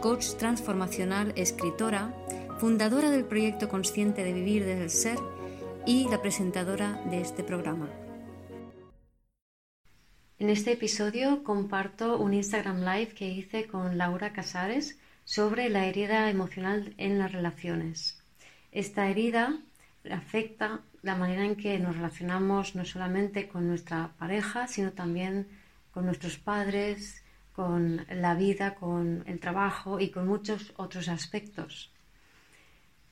coach transformacional, escritora, fundadora del proyecto Consciente de Vivir desde el Ser y la presentadora de este programa. En este episodio comparto un Instagram Live que hice con Laura Casares sobre la herida emocional en las relaciones. Esta herida afecta la manera en que nos relacionamos no solamente con nuestra pareja, sino también con nuestros padres, con la vida, con el trabajo y con muchos otros aspectos.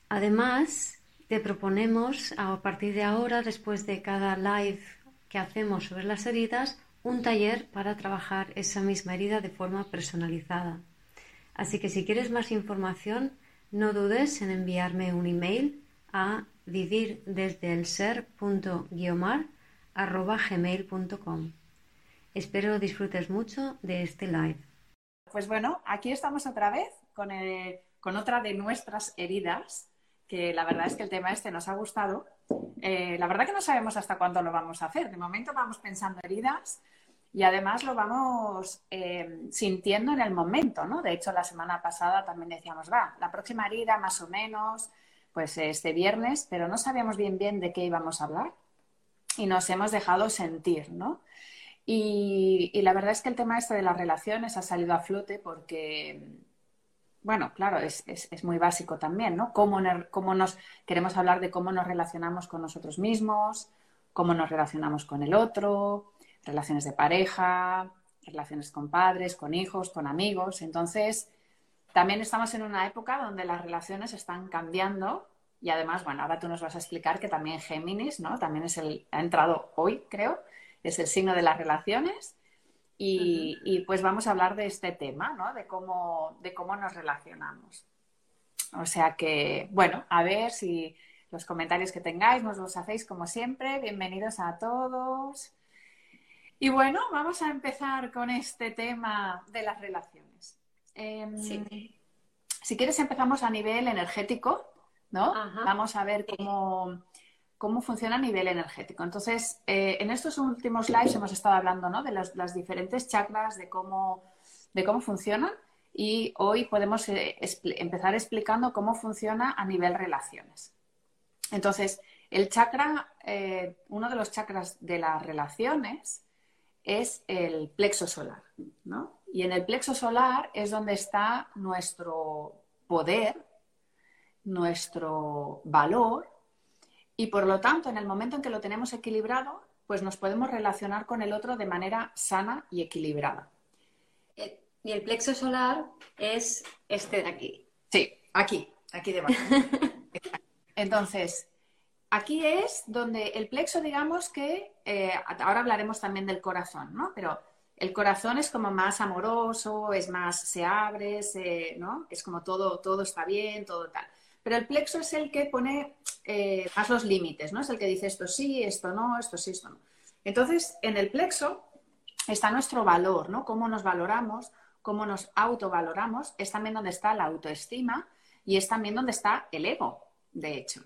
Además, te proponemos a partir de ahora, después de cada live que hacemos sobre las heridas, un taller para trabajar esa misma herida de forma personalizada. Así que si quieres más información, no dudes en enviarme un email a vivir desde el. Espero disfrutes mucho de este live. Pues bueno, aquí estamos otra vez con, con otra de nuestras heridas, que la verdad es que el tema este nos ha gustado. Eh, la verdad que no sabemos hasta cuándo lo vamos a hacer. De momento vamos pensando heridas y además lo vamos eh, sintiendo en el momento, ¿no? De hecho, la semana pasada también decíamos, va, la próxima herida más o menos, pues este viernes, pero no sabíamos bien bien de qué íbamos a hablar y nos hemos dejado sentir, ¿no? Y, la verdad es que el tema este de las relaciones ha salido a flote porque, bueno, claro, es, muy básico también, ¿no? Cómo, cómo nos queremos hablar de cómo nos relacionamos con nosotros mismos, cómo nos relacionamos con el otro, relaciones de pareja, relaciones con padres, con hijos, con amigos. Entonces, también estamos en una época donde las relaciones están cambiando y además, bueno, ahora tú nos vas a explicar que también Géminis, ¿no? También es el, ha entrado hoy, creo, es el signo de las relaciones. Y, pues vamos a hablar de este tema, ¿no? De cómo, de cómo nos relacionamos. O sea que, bueno, a ver si los comentarios que tengáis nos los hacéis como siempre. Bienvenidos a todos. Y bueno, vamos a empezar con este tema de las relaciones. Em, si quieres, empezamos a nivel energético, ¿no? Vamos a ver cómo, cómo funciona a nivel energético. Entonces, eh, en estos últimos lives hemos estado hablando ¿no? de las, diferentes chakras, de cómo, de cómo funcionan y hoy podemos eh, empezar explicando cómo funciona a nivel relaciones. Entonces, el chakra, eh, uno de los chakras de las relaciones es el plexo solar, ¿no? Y en el plexo solar es donde está nuestro poder, nuestro valor y por lo tanto, en el momento en que lo tenemos equilibrado, pues nos podemos relacionar con el otro de manera sana y equilibrada. Eh, y el plexo solar es este de aquí. Sí, aquí, aquí debajo. Entonces, aquí es donde el plexo, digamos que, eh, ahora hablaremos también del corazón, ¿no? Pero el corazón es como más amoroso, es más, se abre, ¿no? Es como todo, todo está bien, todo tal. Pero el plexo es el que pone eh, más los límites, ¿no? Es el que dice esto sí, esto no, esto sí, esto no. Entonces, en el plexo está nuestro valor, ¿no? Cómo nos valoramos, cómo nos autovaloramos, es también donde está la autoestima y es también donde está el ego, de hecho.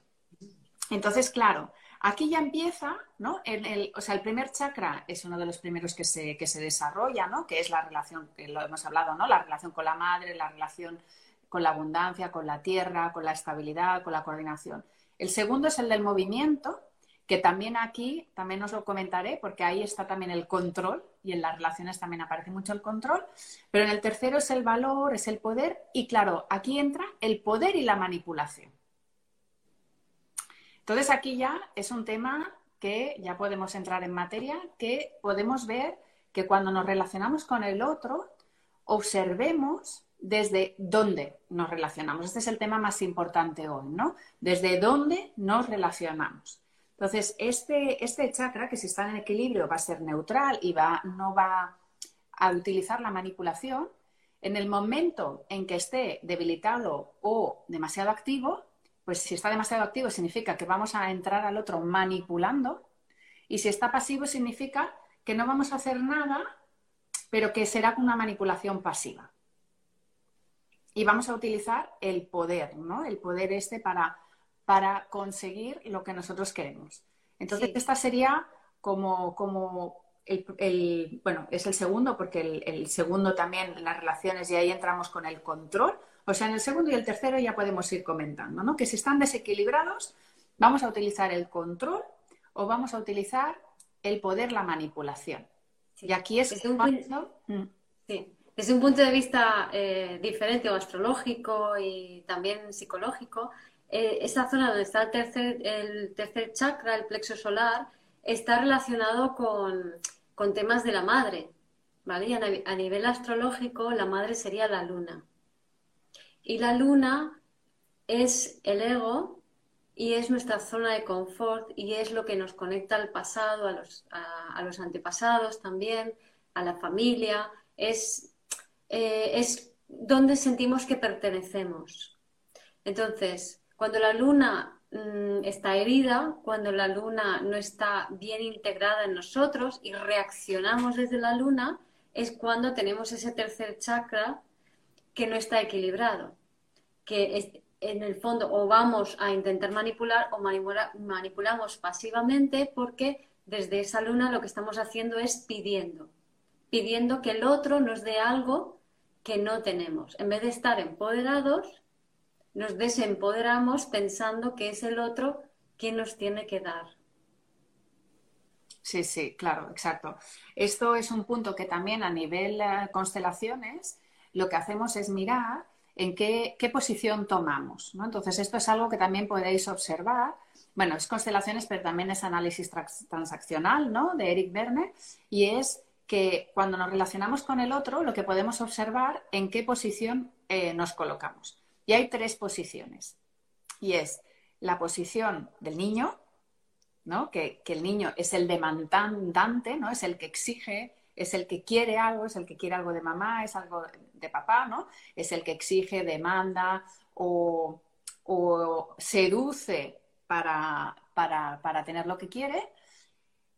Entonces, claro, aquí ya empieza, ¿no? el, o sea, el primer chakra es uno de los primeros que se, que se desarrolla, ¿no? Que es la relación, que lo hemos hablado, ¿no? La relación con la madre, la relación con la abundancia, con la tierra, con la estabilidad, con la coordinación. El segundo es el del movimiento, que también aquí, también os lo comentaré, porque ahí está también el control y en las relaciones también aparece mucho el control, pero en el tercero es el valor, es el poder y claro, aquí entra el poder y la manipulación. Entonces aquí ya es un tema que ya podemos entrar en materia, que podemos ver que cuando nos relacionamos con el otro, observemos desde dónde nos relacionamos. Este es el tema más importante hoy, ¿no? Desde dónde nos relacionamos. Entonces, este, este chakra, que si está en equilibrio va a ser neutral y va, no va a utilizar la manipulación, En el momento en que esté debilitado o demasiado activo, pues si está demasiado activo significa que vamos a entrar al otro manipulando y si está pasivo significa que no vamos a hacer nada, pero que será una manipulación pasiva. Y vamos a utilizar el poder, ¿no? El poder este para, para conseguir lo que nosotros queremos. Entonces, esta sería como, como el, bueno, es el segundo, porque el, el, segundo también, las relaciones, y ahí entramos con el control. O sea, en el segundo y el tercero ya podemos ir comentando, ¿no? Que si están desequilibrados, vamos a utilizar el control o vamos a utilizar el poder, la manipulación. Y aquí es punto, mm. Desde un punto de vista eh, diferente o astrológico y también psicológico, eh, esa zona donde está el tercer, el tercer chakra, el plexo solar, está relacionado con, con temas de la madre. ¿vale? A, nivel astrológico, la madre sería la luna. Y la luna es el ego y es nuestra zona de confort y es lo que nos conecta al pasado, a los, a, los antepasados también, a la familia, es, eh, es donde sentimos que pertenecemos. Entonces, cuando la luna mm, está herida, cuando la luna no está bien integrada en nosotros y reaccionamos desde la luna, es cuando tenemos ese tercer chakra que no está equilibrado, que en el fondo o vamos a intentar manipular o manipulamos pasivamente porque desde esa luna lo que estamos haciendo es pidiendo, pidiendo que el otro nos dé algo que no tenemos. En vez de estar empoderados, nos desempoderamos pensando que es el otro quien nos tiene que dar. Sí, sí, claro, exacto. Esto es un punto que también a nivel eh, constelaciones lo que hacemos es mirar en qué, posición tomamos. ¿no? Entonces, esto es algo que también podéis observar. Bueno, es constelaciones, pero también es análisis transaccional, ¿no? De Eric Verne, y es que cuando nos relacionamos con el otro, lo que podemos observar en qué posición eh, nos colocamos. Y hay tres posiciones. Y es la posición del niño, ¿no? Que, que el niño es el demandante, ¿no? Es el que exige, es el que quiere algo, es el que quiere algo de mamá, es algo de papá, ¿no? Es el que exige, demanda o, seduce para, para, tener lo que quiere.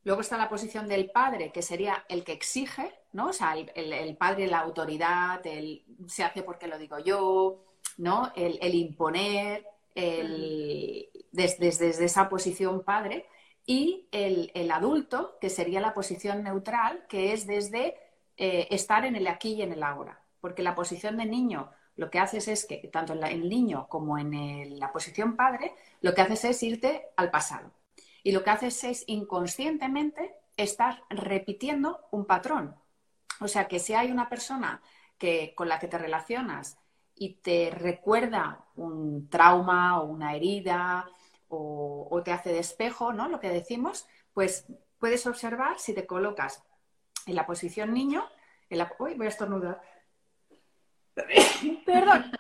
Luego está la posición del padre, que sería el que exige, ¿no? O sea, el, padre, la autoridad, el se hace porque lo digo yo, ¿no? El, imponer, el, desde, desde, esa posición padre. Y el, adulto, que sería la posición neutral, que es desde eh, estar en el aquí y en el ahora porque la posición de niño lo que haces es que, tanto en, el niño como en la posición padre, lo que haces es irte al pasado. Y lo que haces es inconscientemente estar repitiendo un patrón. O sea que si hay una persona que, con la que te relacionas y te recuerda un trauma o una herida o, te hace despejo, ¿no? Lo que decimos, pues puedes observar si te colocas en la posición niño, en. Uy, voy a estornudar Perdón,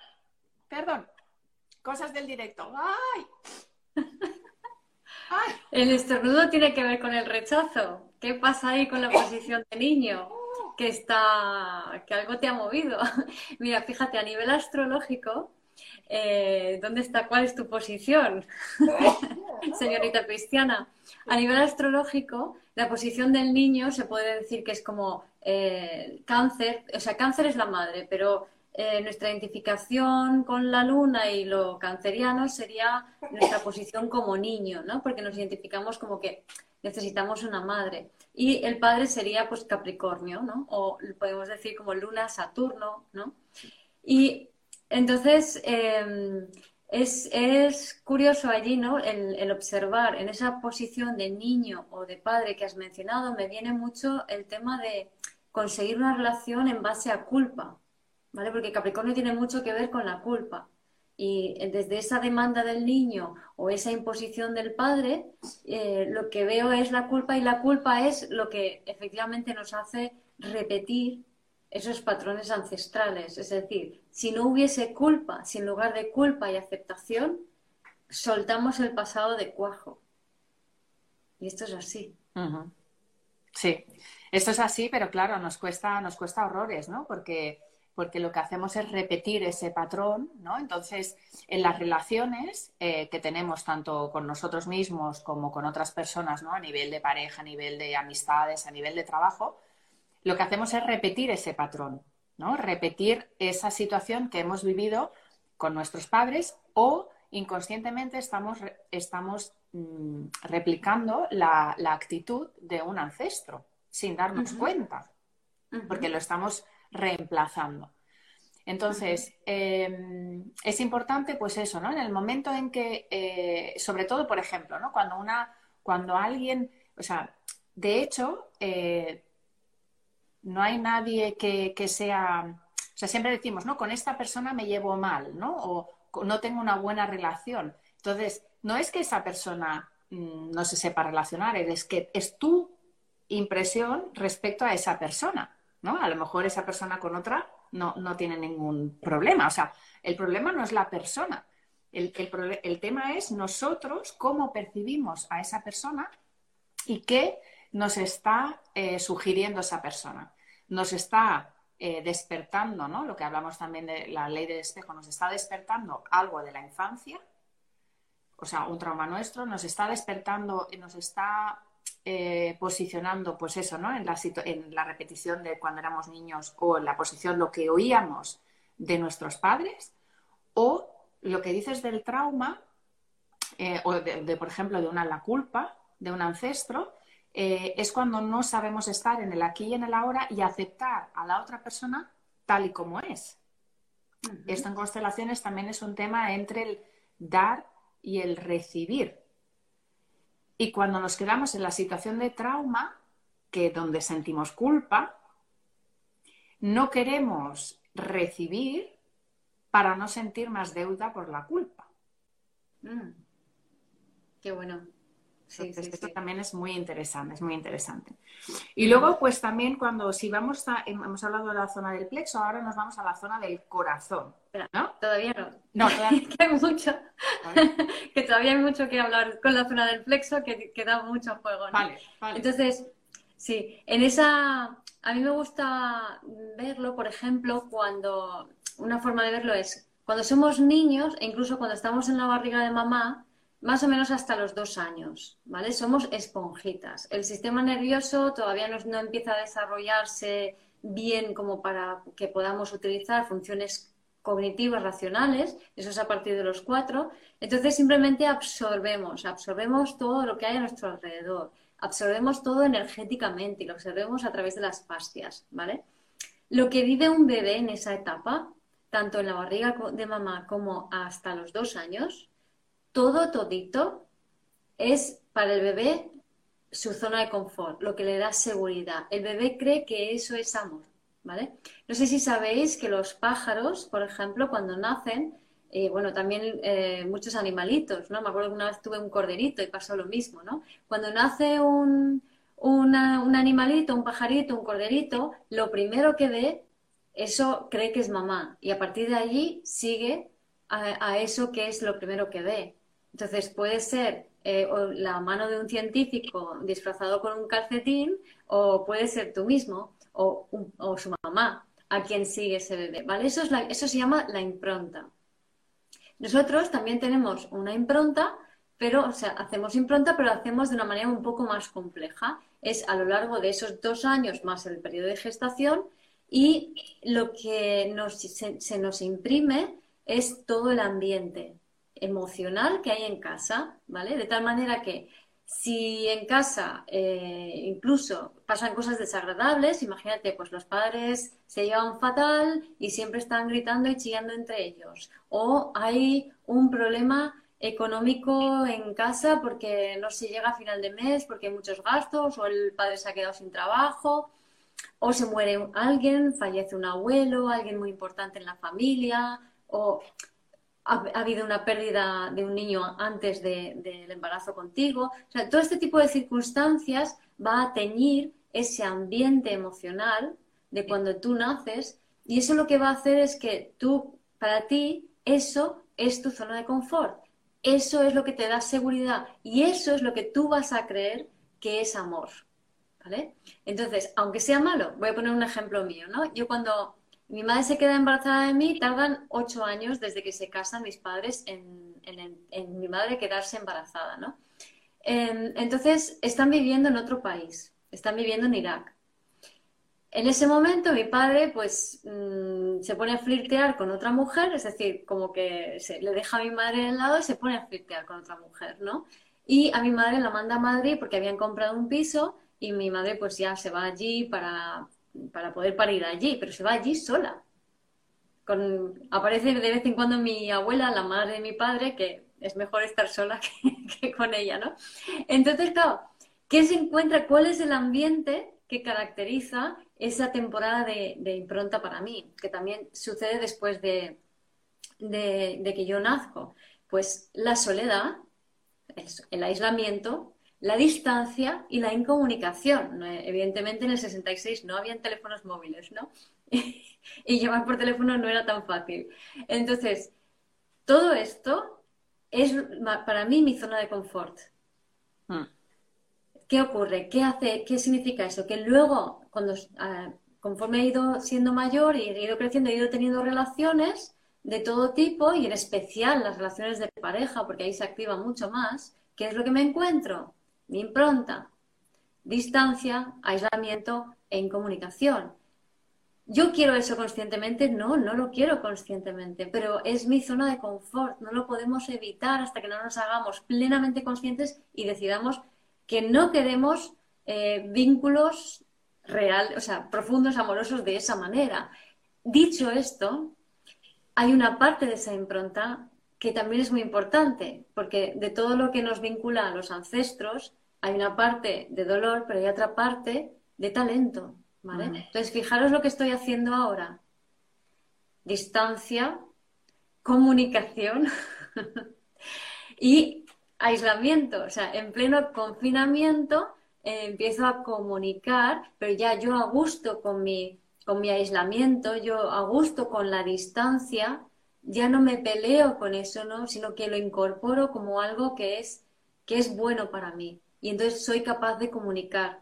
perdón. Cosas del directo. ¡Ay! El estornudo tiene que ver con el rechazo. ¿Qué pasa ahí con la posición de niño? Que está, que algo te ha movido. Mira, fíjate, a nivel astrológico, eh, ¿dónde está? ¿Cuál es tu posición? Señorita cristiana. A nivel astrológico, la posición del niño se puede decir que es como eh, cáncer, o sea, cáncer es la madre, pero eh, nuestra identificación con la luna y lo canceriano sería nuestra posición como niño, ¿no? Porque nos identificamos como que necesitamos una madre. Y el padre sería pues Capricornio, ¿no? O podemos decir como luna, Saturno, ¿no? Y entonces em, es, curioso allí, ¿no? El, observar en esa posición de niño o de padre que has mencionado, me viene mucho el tema de conseguir una relación en base a culpa, ¿vale? Porque Capricornio tiene mucho que ver con la culpa. Y desde esa demanda del niño o esa imposición del padre, eh, lo que veo es la culpa y la culpa es lo que efectivamente nos hace repetir esos patrones ancestrales. Es decir, si no hubiese culpa, si en lugar de culpa y aceptación, soltamos el pasado de cuajo. Y esto es así. Sí, esto es así, pero claro, nos cuesta, nos cuesta horrores, ¿no? Porque porque lo que hacemos es repetir ese patrón, ¿no? Entonces, en las relaciones eh, que tenemos tanto con nosotros mismos como con otras personas, ¿no? A nivel de pareja, a nivel de amistades, a nivel de trabajo, lo que hacemos es repetir ese patrón, ¿no? Repetir esa situación que hemos vivido con nuestros padres o inconscientemente estamos, estamos mm, replicando la, actitud de un ancestro sin darnos cuenta, porque lo estamos reemplazando. Entonces, em, es importante, pues eso, ¿no? En el momento en que, eh, sobre todo, por ejemplo, ¿no? Cuando una, cuando alguien, o sea, de hecho, eh, no hay nadie que, que, sea, o sea, siempre decimos, ¿no? Con esta persona me llevo mal, ¿no? O no tengo una buena relación. Entonces, no es que esa persona mm, no se sepa relacionar, es que es tu impresión respecto a esa persona. ¿No? A lo mejor esa persona con otra no, no tiene ningún problema. O sea, el problema no es la persona. El, el, tema es nosotros cómo percibimos a esa persona y qué nos está eh, sugiriendo esa persona. Nos está eh, despertando, ¿no? Lo que hablamos también de la ley del espejo, nos está despertando algo de la infancia, o sea, un trauma nuestro, nos está despertando, y nos está eh, posicionando, pues eso, ¿no? En la, en la repetición de cuando éramos niños o en la posición lo que oíamos de nuestros padres, o lo que dices del trauma, eh, o de, por ejemplo, de una la culpa de un ancestro, eh, es cuando no sabemos estar en el aquí y en el ahora y aceptar a la otra persona tal y como es. Esto en constelaciones también es un tema entre el dar y el recibir. Y cuando nos quedamos en la situación de trauma, que donde sentimos culpa, no queremos recibir para no sentir más deuda por la culpa. Mm. Qué bueno. Sí, esto también es muy interesante, es muy interesante. Y luego, pues también cuando si vamos a, hemos hablado de la zona del plexo, ahora nos vamos a la zona del corazón. ¿no? Todavía no. No, todavía que hay mucho, que todavía hay mucho que hablar con la zona del plexo, que, que da mucho juego. Vale, vale. Entonces, sí, en esa, a mí me gusta verlo, por ejemplo, cuando, una forma de verlo es, cuando somos niños, e incluso cuando estamos en la barriga de mamá, más o menos hasta los dos años, ¿vale? Somos esponjitas. El sistema nervioso todavía no, empieza a desarrollarse bien como para que podamos utilizar funciones cognitivas, racionales, eso es a partir de los cuatro. Entonces simplemente absorbemos, absorbemos todo lo que hay a nuestro alrededor, absorbemos todo energéticamente y lo absorbemos a través de las fascias, ¿vale? Lo que vive un bebé en esa etapa, tanto en la barriga de mamá como hasta los dos años, todo todito es para el bebé su zona de confort, lo que le da seguridad. El bebé cree que eso es amor, ¿vale? No sé si sabéis que los pájaros, por ejemplo, cuando nacen, eh, bueno, también eh, muchos animalitos, ¿no? Me acuerdo que una vez tuve un corderito y pasó lo mismo, ¿no? Cuando nace un, un animalito, un pajarito, un corderito, lo primero que ve, eso cree que es mamá y a partir de allí sigue a eso que es lo primero que ve. Entonces puede ser eh, la mano de un científico disfrazado con un calcetín o puede ser tú mismo o, su mamá a quien sigue ese bebé. ¿vale? Eso, es eso se llama la impronta. Nosotros también tenemos una impronta, pero, o sea, hacemos impronta, pero lo hacemos de una manera un poco más compleja. Es a lo largo de esos dos años más el periodo de gestación y lo que se nos imprime es todo el ambiente, emocional que hay en casa, ¿vale? De tal manera que si en casa eh, incluso pasan cosas desagradables, imagínate, pues los padres se llevan fatal y siempre están gritando y chillando entre ellos. O hay un problema económico en casa porque no se llega a final de mes porque hay muchos gastos o el padre se ha quedado sin trabajo o se muere alguien, fallece un abuelo, alguien muy importante en la familia o ha, habido una pérdida de un niño antes del embarazo contigo. O sea, todo este tipo de circunstancias va a teñir ese ambiente emocional de cuando tú naces y eso lo que va a hacer es que tú, para ti, eso es tu zona de confort. Eso es lo que te da seguridad y eso es lo que tú vas a creer que es amor. ¿Vale? Entonces, aunque sea malo, voy a poner un ejemplo mío, ¿no? Yo cuando Mi madre se queda embarazada de mí, tardan ocho años desde que se casan mis padres en, mi madre quedarse embarazada, ¿no? Em, entonces, están viviendo en otro país, están viviendo en Irak. En ese momento mi padre pues mm, se pone a flirtear con otra mujer, es decir, como que se, le deja a mi madre al lado y se pone a flirtear con otra mujer, ¿no? Y a mi madre la manda a Madrid porque habían comprado un piso y mi madre pues ya se va allí para, para poder parir allí, pero se va allí sola. Con, aparece de vez en cuando mi abuela, la madre de mi padre, que es mejor estar sola que, con ella, ¿no? Entonces, claro, ¿qué se encuentra? ¿Cuál es el ambiente que caracteriza esa temporada de, impronta para mí, que también sucede después de, que yo nazco. Pues la soledad, el aislamiento, la distancia y la incomunicación. Evidentemente en el 66 no habían teléfonos móviles, ¿no? y llamar por teléfono no era tan fácil. Entonces, todo esto es para mí mi zona de confort. Hmm. ¿Qué ocurre? ¿Qué hace? ¿Qué significa eso? Que luego, cuando ah, conforme he ido siendo mayor y he ido creciendo, he ido teniendo relaciones de todo tipo y en especial las relaciones de pareja, porque ahí se activa mucho más. ¿Qué es lo que me encuentro? Mi impronta, distancia, aislamiento e incomunicación. ¿Yo quiero eso conscientemente? No, no lo quiero conscientemente, pero es mi zona de confort. No lo podemos evitar hasta que no nos hagamos plenamente conscientes y decidamos que no queremos eh, vínculos reales, o sea, profundos, amorosos de esa manera. Dicho esto, hay una parte de esa impronta que también es muy importante, porque de todo lo que nos vincula a los ancestros, hay una parte de dolor, pero hay otra parte de talento. ¿vale? Entonces, fijaros lo que estoy haciendo ahora. Distancia, comunicación y aislamiento, o sea, en pleno confinamiento eh, empiezo a comunicar, pero ya yo a gusto con mi, con mi aislamiento, yo a gusto con la distancia, ya no me peleo con eso, ¿no? Sino que lo incorporo como algo que es, que es bueno para mí. Y entonces soy capaz de comunicar.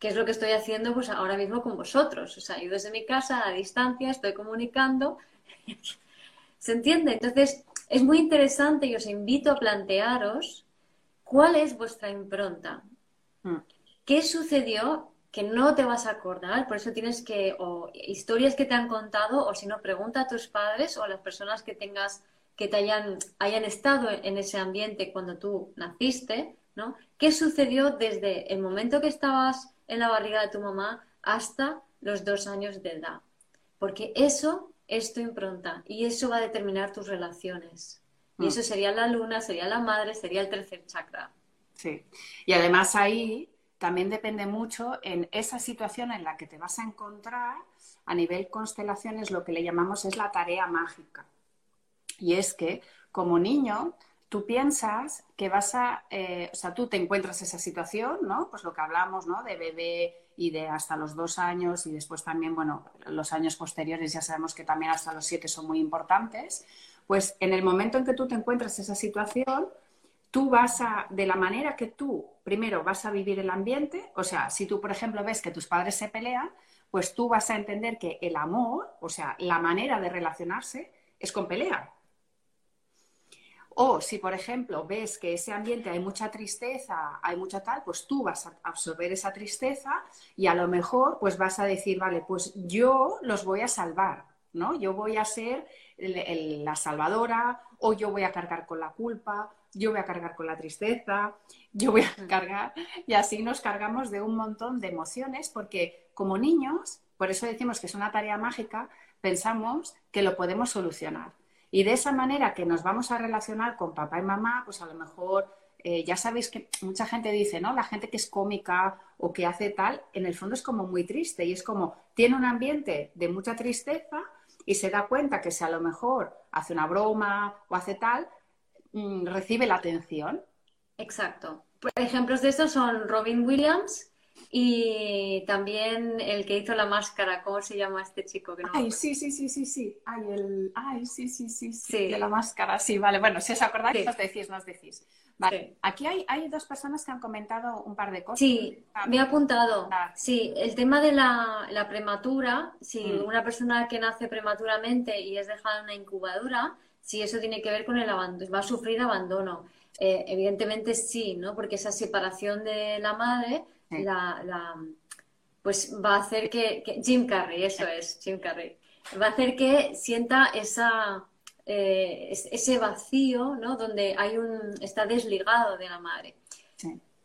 ¿Qué es lo que estoy haciendo pues ahora mismo con vosotros? O sea, yo desde mi casa a distancia estoy comunicando. ¿Se entiende? Entonces, es muy interesante y os invito a plantearos cuál es vuestra impronta. Hmm. ¿Qué sucedió que no te vas a acordar? Por eso tienes que, o historias que te han contado, o si no, pregunta a tus padres o a las personas que tengas, que te hayan, hayan estado en ese ambiente cuando tú naciste, ¿no? ¿Qué sucedió desde el momento que estabas en la barriga de tu mamá hasta los dos años de edad? Porque eso es tu impronta y eso va a determinar tus relaciones. Y mm. eso sería la luna, sería la madre, sería el tercer chakra. Sí. Y además ahí también depende mucho en esa situación en la que te vas a encontrar a nivel constelaciones, lo que le llamamos es la tarea mágica. Y es que como niño tú piensas que vas a, eh, o sea, tú te encuentras esa situación, ¿no? Pues lo que hablamos, ¿no? De bebé y de hasta los dos años y después también, bueno, los años posteriores ya sabemos que también hasta los siete son muy importantes. Pues en el momento en que tú te encuentras esa situación, tú vas a, de la manera que tú primero vas a vivir el ambiente, o sea, si tú, por ejemplo, ves que tus padres se pelean, pues tú vas a entender que el amor, o sea, la manera de relacionarse es con pelea. O si, por ejemplo, ves que ese ambiente hay mucha tristeza, hay mucha tal, pues tú vas a absorber esa tristeza y a lo mejor pues vas a decir, vale, pues yo los voy a salvar, ¿no? Yo voy a ser la salvadora o yo voy a cargar con la culpa, yo voy a cargar con la tristeza, yo voy a cargar y así nos cargamos de un montón de emociones porque como niños, por eso decimos que es una tarea mágica, pensamos que lo podemos solucionar. Y de esa manera que nos vamos a relacionar con papá y mamá, pues a lo mejor eh, ya sabéis que mucha gente dice, ¿no? La gente que es cómica o que hace tal, en el fondo es como muy triste y es como tiene un ambiente de mucha tristeza y se da cuenta que si a lo mejor hace una broma o hace tal, mm, recibe la atención. Exacto. Ejemplos de esto son Robin Williams, y también el que hizo la máscara, ¿cómo se llama este chico? ay, sí, sí, sí, sí, sí. Ay, el... Ay, sí, sí, sí, sí, De la máscara, sí, vale. Bueno, si os acordáis, nos decís, nos decís. Vale. Aquí hay, hay, dos personas que han comentado un par de cosas. Sí, me he apuntado. Sí, el tema de la, la prematura, si mm. una persona que nace prematuramente y es dejada en una incubadora, si eso tiene que ver con el abandono, va a sufrir abandono. Eh, evidentemente sí, ¿no? Porque esa separación de la madre la, la, pues va a hacer que, que, Jim Carrey, eso es, Jim Carrey, va a hacer que sienta esa eh, ese vacío, ¿no? Donde hay un, está desligado de la madre.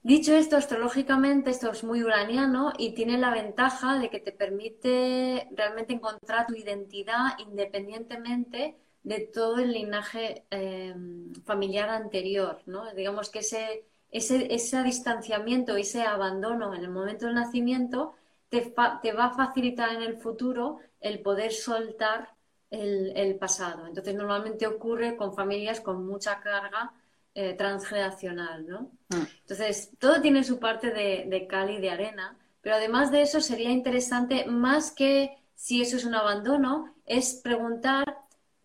Dicho esto, astrológicamente esto es muy uraniano y tiene la ventaja de que te permite realmente encontrar tu identidad independientemente de todo el linaje eh, familiar anterior, ¿no? Digamos que ese, ese, ese distanciamiento, ese abandono en el momento del nacimiento te, te va a facilitar en el futuro el poder soltar el, pasado. Entonces, normalmente ocurre con familias con mucha carga eh, transgeneracional, ¿no? Mm. Entonces, todo tiene su parte de, de cal y de arena, pero además de eso sería interesante, más que si eso es un abandono, es preguntar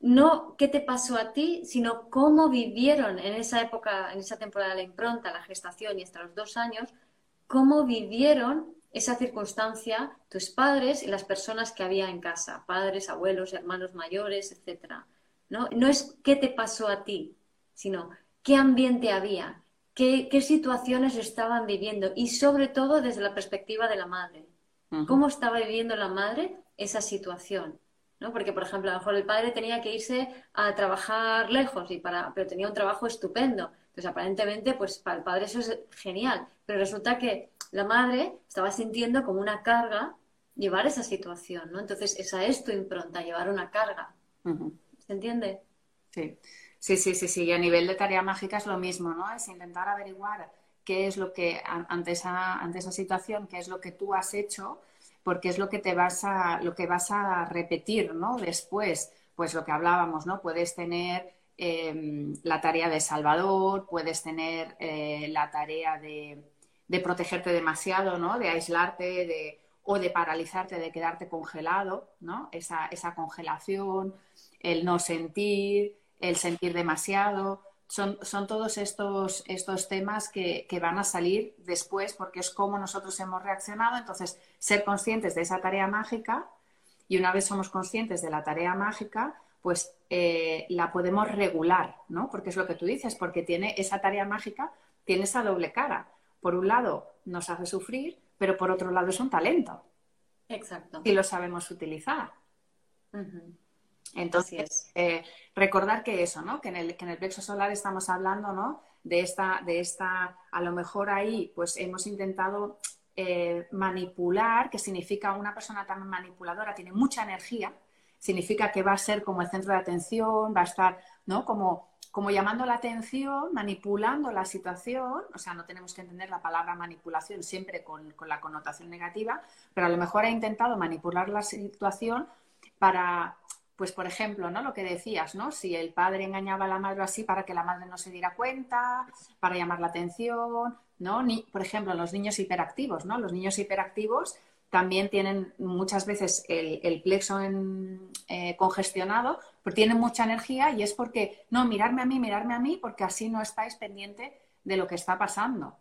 no qué te pasó a ti, sino cómo vivieron en esa época, en esa temporada de la impronta, la gestación y hasta los dos años, cómo vivieron esa circunstancia tus padres y las personas que había en casa, padres, abuelos, hermanos mayores, etc. ¿no? no es qué te pasó a ti, sino qué ambiente había, qué, situaciones estaban viviendo y sobre todo desde la perspectiva de la madre. ¿Cómo estaba viviendo la madre esa situación? ¿No? Porque, por ejemplo, a lo mejor el padre tenía que irse a trabajar lejos, y para, pero tenía un trabajo estupendo. Entonces, aparentemente, pues para el padre eso es genial. Pero resulta que la madre estaba sintiendo como una carga llevar esa situación, ¿no? Entonces, esa es tu impronta, llevar una carga. ¿Se entiende? Sí. Sí, sí, sí, sí. Y a nivel de tarea mágica es lo mismo, ¿no? Es intentar averiguar qué es lo que, ante esa, ante esa situación, qué es lo que tú has hecho, porque es lo que te vas a, lo que vas a repetir, ¿no? Después, pues lo que hablábamos, ¿no? Puedes tener em, la tarea de Salvador, puedes tener eh, la tarea de de protegerte demasiado, ¿no? De aislarte de, o de paralizarte, de quedarte congelado, ¿no? Esa, esa congelación, el no sentir, el sentir demasiado. Son, son todos estos, estos temas que, que, van a salir después porque es como nosotros hemos reaccionado. Entonces, ser conscientes de esa tarea mágica y una vez somos conscientes de la tarea mágica, pues eh, la podemos regular, ¿no? Porque es lo que tú dices, porque tiene esa tarea mágica, tiene esa doble cara por un lado nos hace sufrir, pero por otro lado es un talento. Exacto. Y lo sabemos utilizar. Entonces, eh, recordar que eso, ¿no? Que en, el, que en el plexo solar estamos hablando, ¿no? De esta, de esta, a lo mejor ahí, pues hemos intentado eh, manipular, que significa una persona tan manipuladora, tiene mucha energía, significa que va a ser como el centro de atención, va a estar, ¿no? Como como llamando la atención, manipulando la situación, o sea, no tenemos que entender la palabra manipulación siempre con, la connotación negativa, pero a lo mejor ha intentado manipular la situación para, pues por ejemplo, ¿no? Lo que decías, ¿no? Si el padre engañaba a la madre así para que la madre no se diera cuenta, para llamar la atención, ¿no? Ni, por ejemplo, los niños hiperactivos, ¿no? Los niños hiperactivos también tienen muchas veces el, plexo eh, congestionado, pero tienen mucha energía y es porque, no, mirarme a mí, mirarme a mí, porque así no estáis pendiente de lo que está pasando.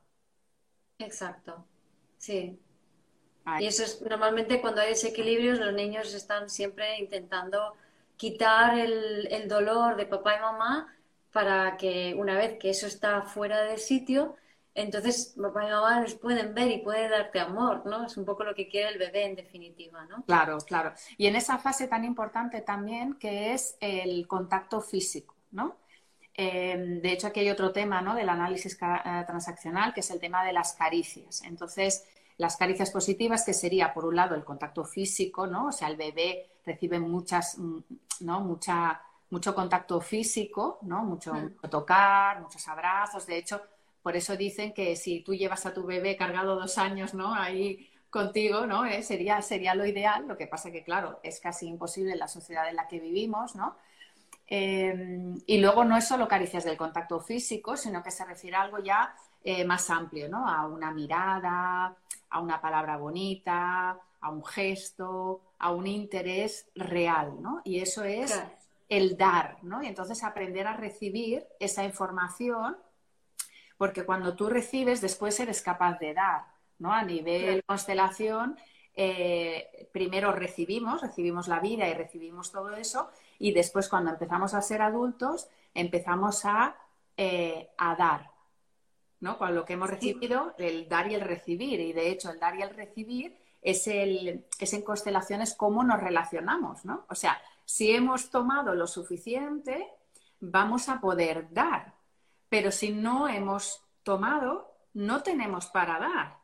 Exacto, sí. Y eso es normalmente cuando hay desequilibrios, los niños están siempre intentando quitar el, el dolor de papá y mamá para que una vez que eso está fuera del sitio, entonces papá y mamá les pueden ver y puede darte amor, ¿no? Es un poco lo que quiere el bebé en definitiva, ¿no? Claro, claro. Y en esa fase tan importante también que es el contacto físico, ¿no? Em, de hecho, aquí hay otro tema, ¿no? Del análisis eh, transaccional, que es el tema de las caricias. Entonces, las caricias positivas, que sería, por un lado, el contacto físico, ¿no? O sea, el bebé recibe muchas, mm, ¿no? Mucha, mucho contacto físico, ¿no? Mucho, mucho mm. tocar, muchos abrazos. De hecho, por eso dicen que si tú llevas a tu bebé cargado dos años, ¿no? Ahí contigo, ¿no? Eh, sería, sería lo ideal. Lo que pasa que, claro, es casi imposible en la sociedad en la que vivimos, ¿no? Em, y luego no es solo caricias del contacto físico, sino que se refiere a algo ya eh, más amplio, ¿no? A una mirada, a una palabra bonita, a un gesto, a un interés real, ¿no? Y eso es el dar, ¿no? Y entonces aprender a recibir esa información porque cuando tú recibes, después eres capaz de dar, ¿no? A nivel constelación, eh, primero recibimos, recibimos la vida y recibimos todo eso, y después cuando empezamos a ser adultos, empezamos a, eh, a dar, ¿no? Con lo que hemos recibido, el dar y el recibir, y de hecho el dar y el recibir es, el, es en constelaciones cómo nos relacionamos, ¿no? O sea, si hemos tomado lo suficiente, vamos a poder dar, pero si no hemos tomado, no tenemos para dar.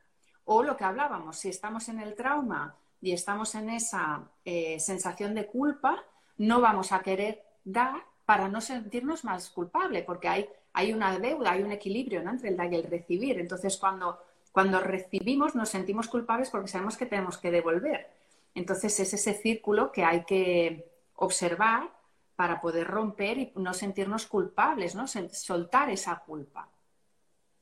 O lo que hablábamos, si estamos en el trauma y estamos en esa eh, sensación de culpa, no vamos a querer dar para no sentirnos más culpables, porque hay, hay una deuda, hay un equilibrio entre el dar y el recibir. Entonces, cuando, cuando recibimos, nos sentimos culpables porque sabemos que tenemos que devolver. Entonces, es ese círculo que hay que observar para poder romper y no sentirnos culpables, ¿no? Soltar esa culpa.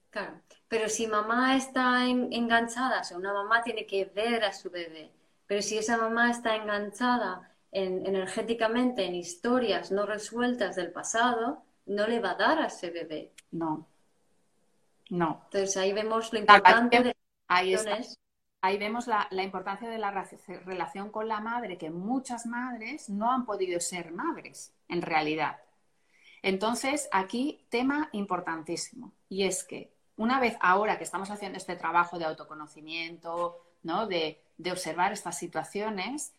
Claro, pero si mamá está enganchada, o sea, una mamá tiene que ver a su bebé, pero si esa mamá está enganchada energéticamente en historias no resueltas del pasado, no le va a dar a ese bebé. No. No. Entonces ahí vemos lo importante de ahí Ahí vemos la, la, importancia de la relación con la madre, que muchas madres no han podido ser madres, en realidad. Entonces, aquí tema importantísimo, y es que una vez ahora que estamos haciendo este trabajo de autoconocimiento, ¿no? de, de observar estas situaciones,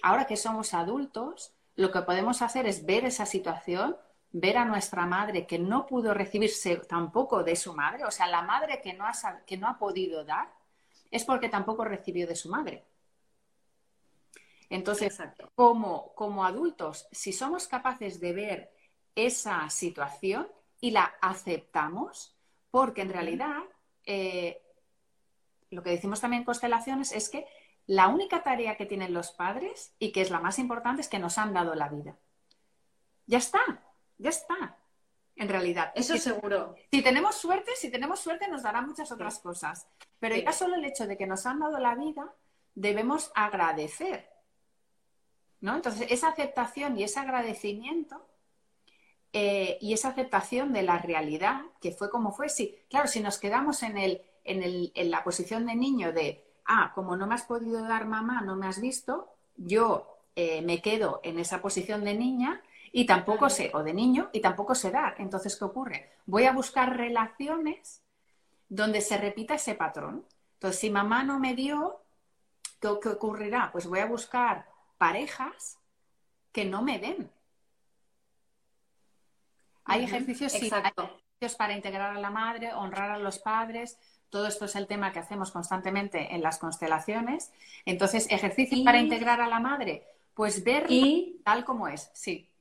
ahora que somos adultos, lo que podemos hacer es ver esa situación, ver a nuestra madre que no pudo recibirse tampoco de su madre, o sea, la madre que no ha, que no ha podido dar, es porque tampoco recibió de su madre. Entonces, como, como adultos, si somos capaces de ver esa situación y la aceptamos, porque en realidad eh, lo que decimos también en constelaciones es que la única tarea que tienen los padres y que es la más importante es que nos han dado la vida. Ya está, ya está. En realidad. Eso seguro. Si tenemos suerte, si tenemos suerte nos dará muchas otras cosas. Pero ya solo el hecho de que nos han dado la vida, debemos agradecer. ¿no? Entonces, esa aceptación y ese agradecimiento eh, y esa aceptación de la realidad, que fue como fue, sí, claro, si nos quedamos en, el, en, el, en la posición de niño de ah, como no me has podido dar mamá, no me has visto, yo eh, me quedo en esa posición de niña y tampoco sé, o de niño, y tampoco sé dar. Entonces, ¿qué ocurre? Voy a buscar relaciones donde se repita ese patrón. Entonces, si mamá no me dio, ¿qué, ocurrirá? Pues voy a buscar parejas que no me den. Hay ejercicios, hay ejercicios para integrar a la madre, honrar a los padres, todo esto es el tema que hacemos constantemente en las constelaciones. Entonces, ejercicio para integrar a la madre, pues ver tal como es, sí.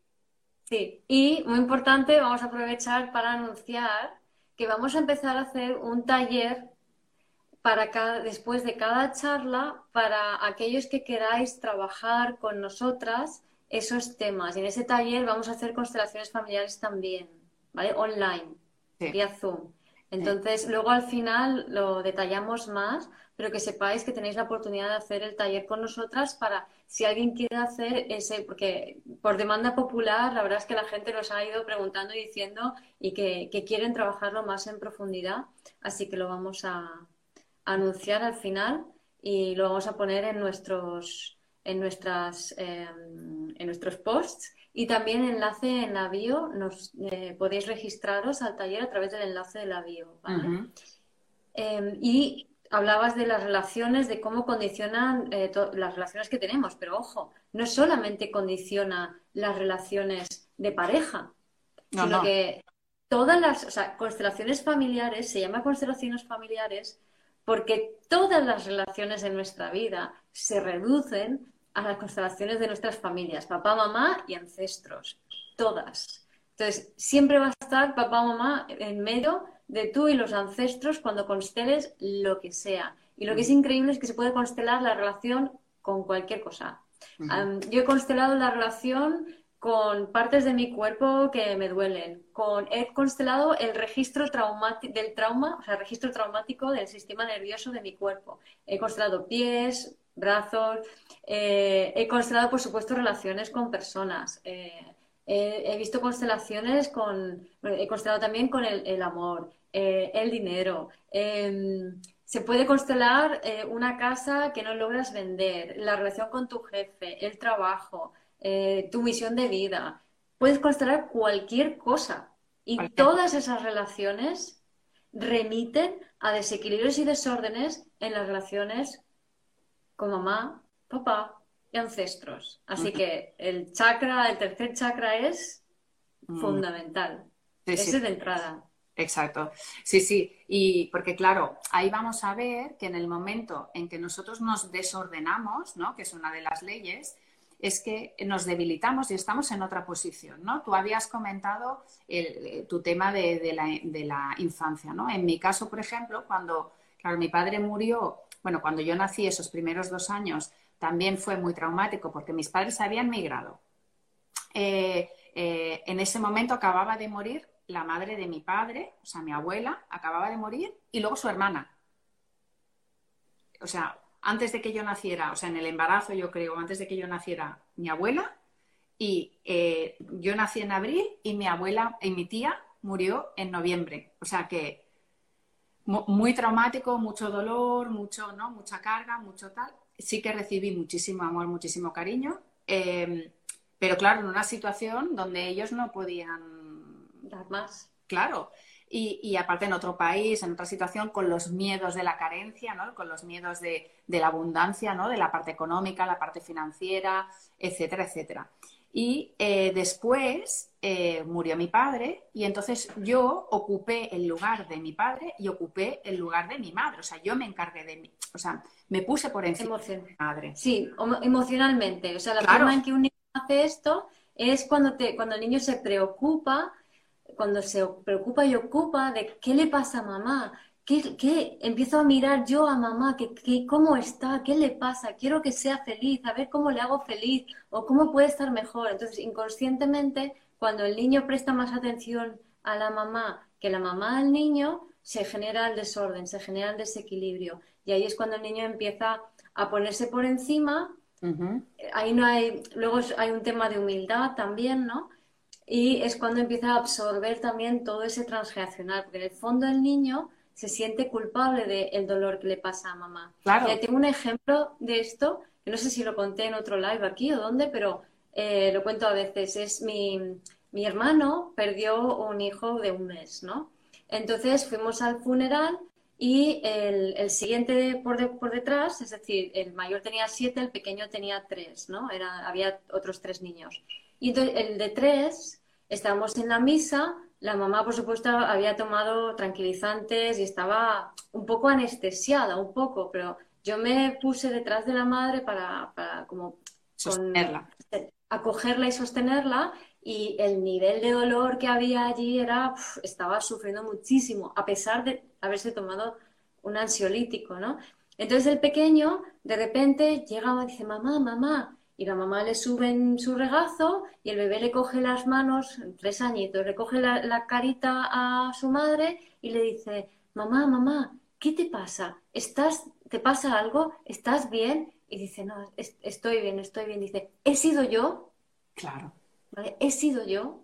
Sí, y muy importante, vamos a aprovechar para anunciar que vamos a empezar a hacer un taller para cada, después de cada charla para aquellos que queráis trabajar con nosotras esos temas. Y en ese taller vamos a hacer constelaciones familiares también, ¿vale? Online, vía Zoom. Entonces, luego al final lo detallamos más, pero que sepáis que tenéis la oportunidad de hacer el taller con nosotras para si alguien quiere hacer ese, porque por demanda popular, la verdad es que la gente nos ha ido preguntando y diciendo y que, quieren trabajarlo más en profundidad, así que lo vamos a, anunciar al final y lo vamos a poner en nuestros, en nuestras, em, en nuestros posts y también enlace en la bio, nos, eh, podéis registraros al taller a través del enlace de la bio. Em, y hablabas de las relaciones, de cómo condicionan eh, las relaciones que tenemos, pero ojo, no solamente condiciona las relaciones de pareja, sino que todas las constelaciones familiares, se llama constelaciones familiares porque todas las relaciones en nuestra vida se reducen a las constelaciones de nuestras familias, papá, mamá y ancestros, todas. Entonces, siempre va a estar papá, mamá en medio de tú y los ancestros cuando consteles lo que sea. Y lo que es increíble es que se puede constelar la relación con cualquier cosa. yo he constelado la relación con partes de mi cuerpo que me duelen. Con, he constelado el registro del trauma, o sea, el registro traumático del sistema nervioso de mi cuerpo. He constelado pies, brazos. Eh, he constelado, por supuesto, relaciones con personas. Eh, he visto constelaciones con, he constelado también con el, amor, eh, el dinero. Em, se puede constelar una casa que no logras vender, la relación con tu jefe, el trabajo, tu misión de vida. Puedes constelar cualquier cosa. Y todas esas relaciones remiten a desequilibrios y desórdenes en las relaciones con mamá, papá y ancestros. Así que el chakra, el tercer chakra es mm. fundamental. Ese es de entrada. Exacto. Sí, sí. Y porque, claro, ahí vamos a ver que en el momento en que nosotros nos desordenamos, ¿no? que es una de las leyes, es que nos debilitamos y estamos en otra posición, ¿no? Tú habías comentado eh, tu tema de, la, infancia, ¿no? En mi caso, por ejemplo, cuando, claro, mi padre murió, bueno, cuando yo nací esos primeros dos años, también fue muy traumático porque mis padres habían migrado. Eh, eh, en ese momento acababa de morir la madre de mi padre, o sea, mi abuela, acababa de morir y luego su hermana. O sea, antes de que yo naciera, o sea, en el embarazo yo creo, antes de que yo naciera, mi abuela y eh, yo nací en abril y mi abuela y mi tía murió en noviembre. O sea que muy traumático, mucho dolor, mucho, ¿no? Mucha carga, mucho tal. Sí que recibí muchísimo amor, muchísimo cariño. Em, pero claro, en una situación donde ellos no podían dar más. Claro. Y, aparte en otro país, en otra situación, con los miedos de la carencia, ¿no? con los miedos de, la abundancia, ¿no? de la parte económica, la parte financiera, etcétera, etcétera. Y eh, después eh, murió mi padre y entonces yo ocupé el lugar de mi padre y ocupé el lugar de mi madre. O sea, yo me encargué de mí. O sea, me puse por encima de mi madre. Sí, emocionalmente. O sea, la forma en que un niño hace esto es cuando, te, cuando el niño se preocupa cuando se preocupa y ocupa de qué le pasa a mamá, ¿Qué, empiezo a mirar yo a mamá, ¿qué, cómo está, qué le pasa, quiero que sea feliz, a ver cómo le hago feliz o cómo puede estar mejor. Entonces, inconscientemente, cuando el niño presta más atención a la mamá que la mamá al niño, se genera el desorden, se genera el desequilibrio. Y ahí es cuando el niño empieza a ponerse por encima. Ahí no hay, luego hay un tema de humildad también, ¿no? y es cuando empieza a absorber también todo ese transgeneracional, porque en el fondo el niño se siente culpable del dolor que le pasa a mamá. Claro. tengo un ejemplo de esto, que no sé si lo conté en otro live aquí o dónde, pero eh, lo cuento a veces. Es mi, mi hermano perdió un hijo de un mes, ¿no? Entonces fuimos al funeral y el, el siguiente por, por, detrás, es decir, el mayor tenía siete, el pequeño tenía tres, ¿no? Era, había otros tres niños. Y entonces el de tres, estábamos en la misa, la mamá, por supuesto, había tomado tranquilizantes y estaba un poco anestesiada, un poco, pero yo me puse detrás de la madre para, para como sostenerla. acogerla y sostenerla y el nivel de dolor que había allí era, estaba sufriendo muchísimo, a pesar de haberse tomado un ansiolítico, ¿no? Entonces el pequeño de repente llega y dice, mamá, mamá, y la mamá le sube en su regazo y el bebé le coge las manos, tres añitos, le coge la, carita a su madre y le dice, mamá, mamá, ¿qué te pasa? ¿Estás, ¿Te pasa algo? ¿Estás bien? Y dice, no, estoy bien, estoy bien. Dice, ¿he sido yo? Claro. ¿He sido yo?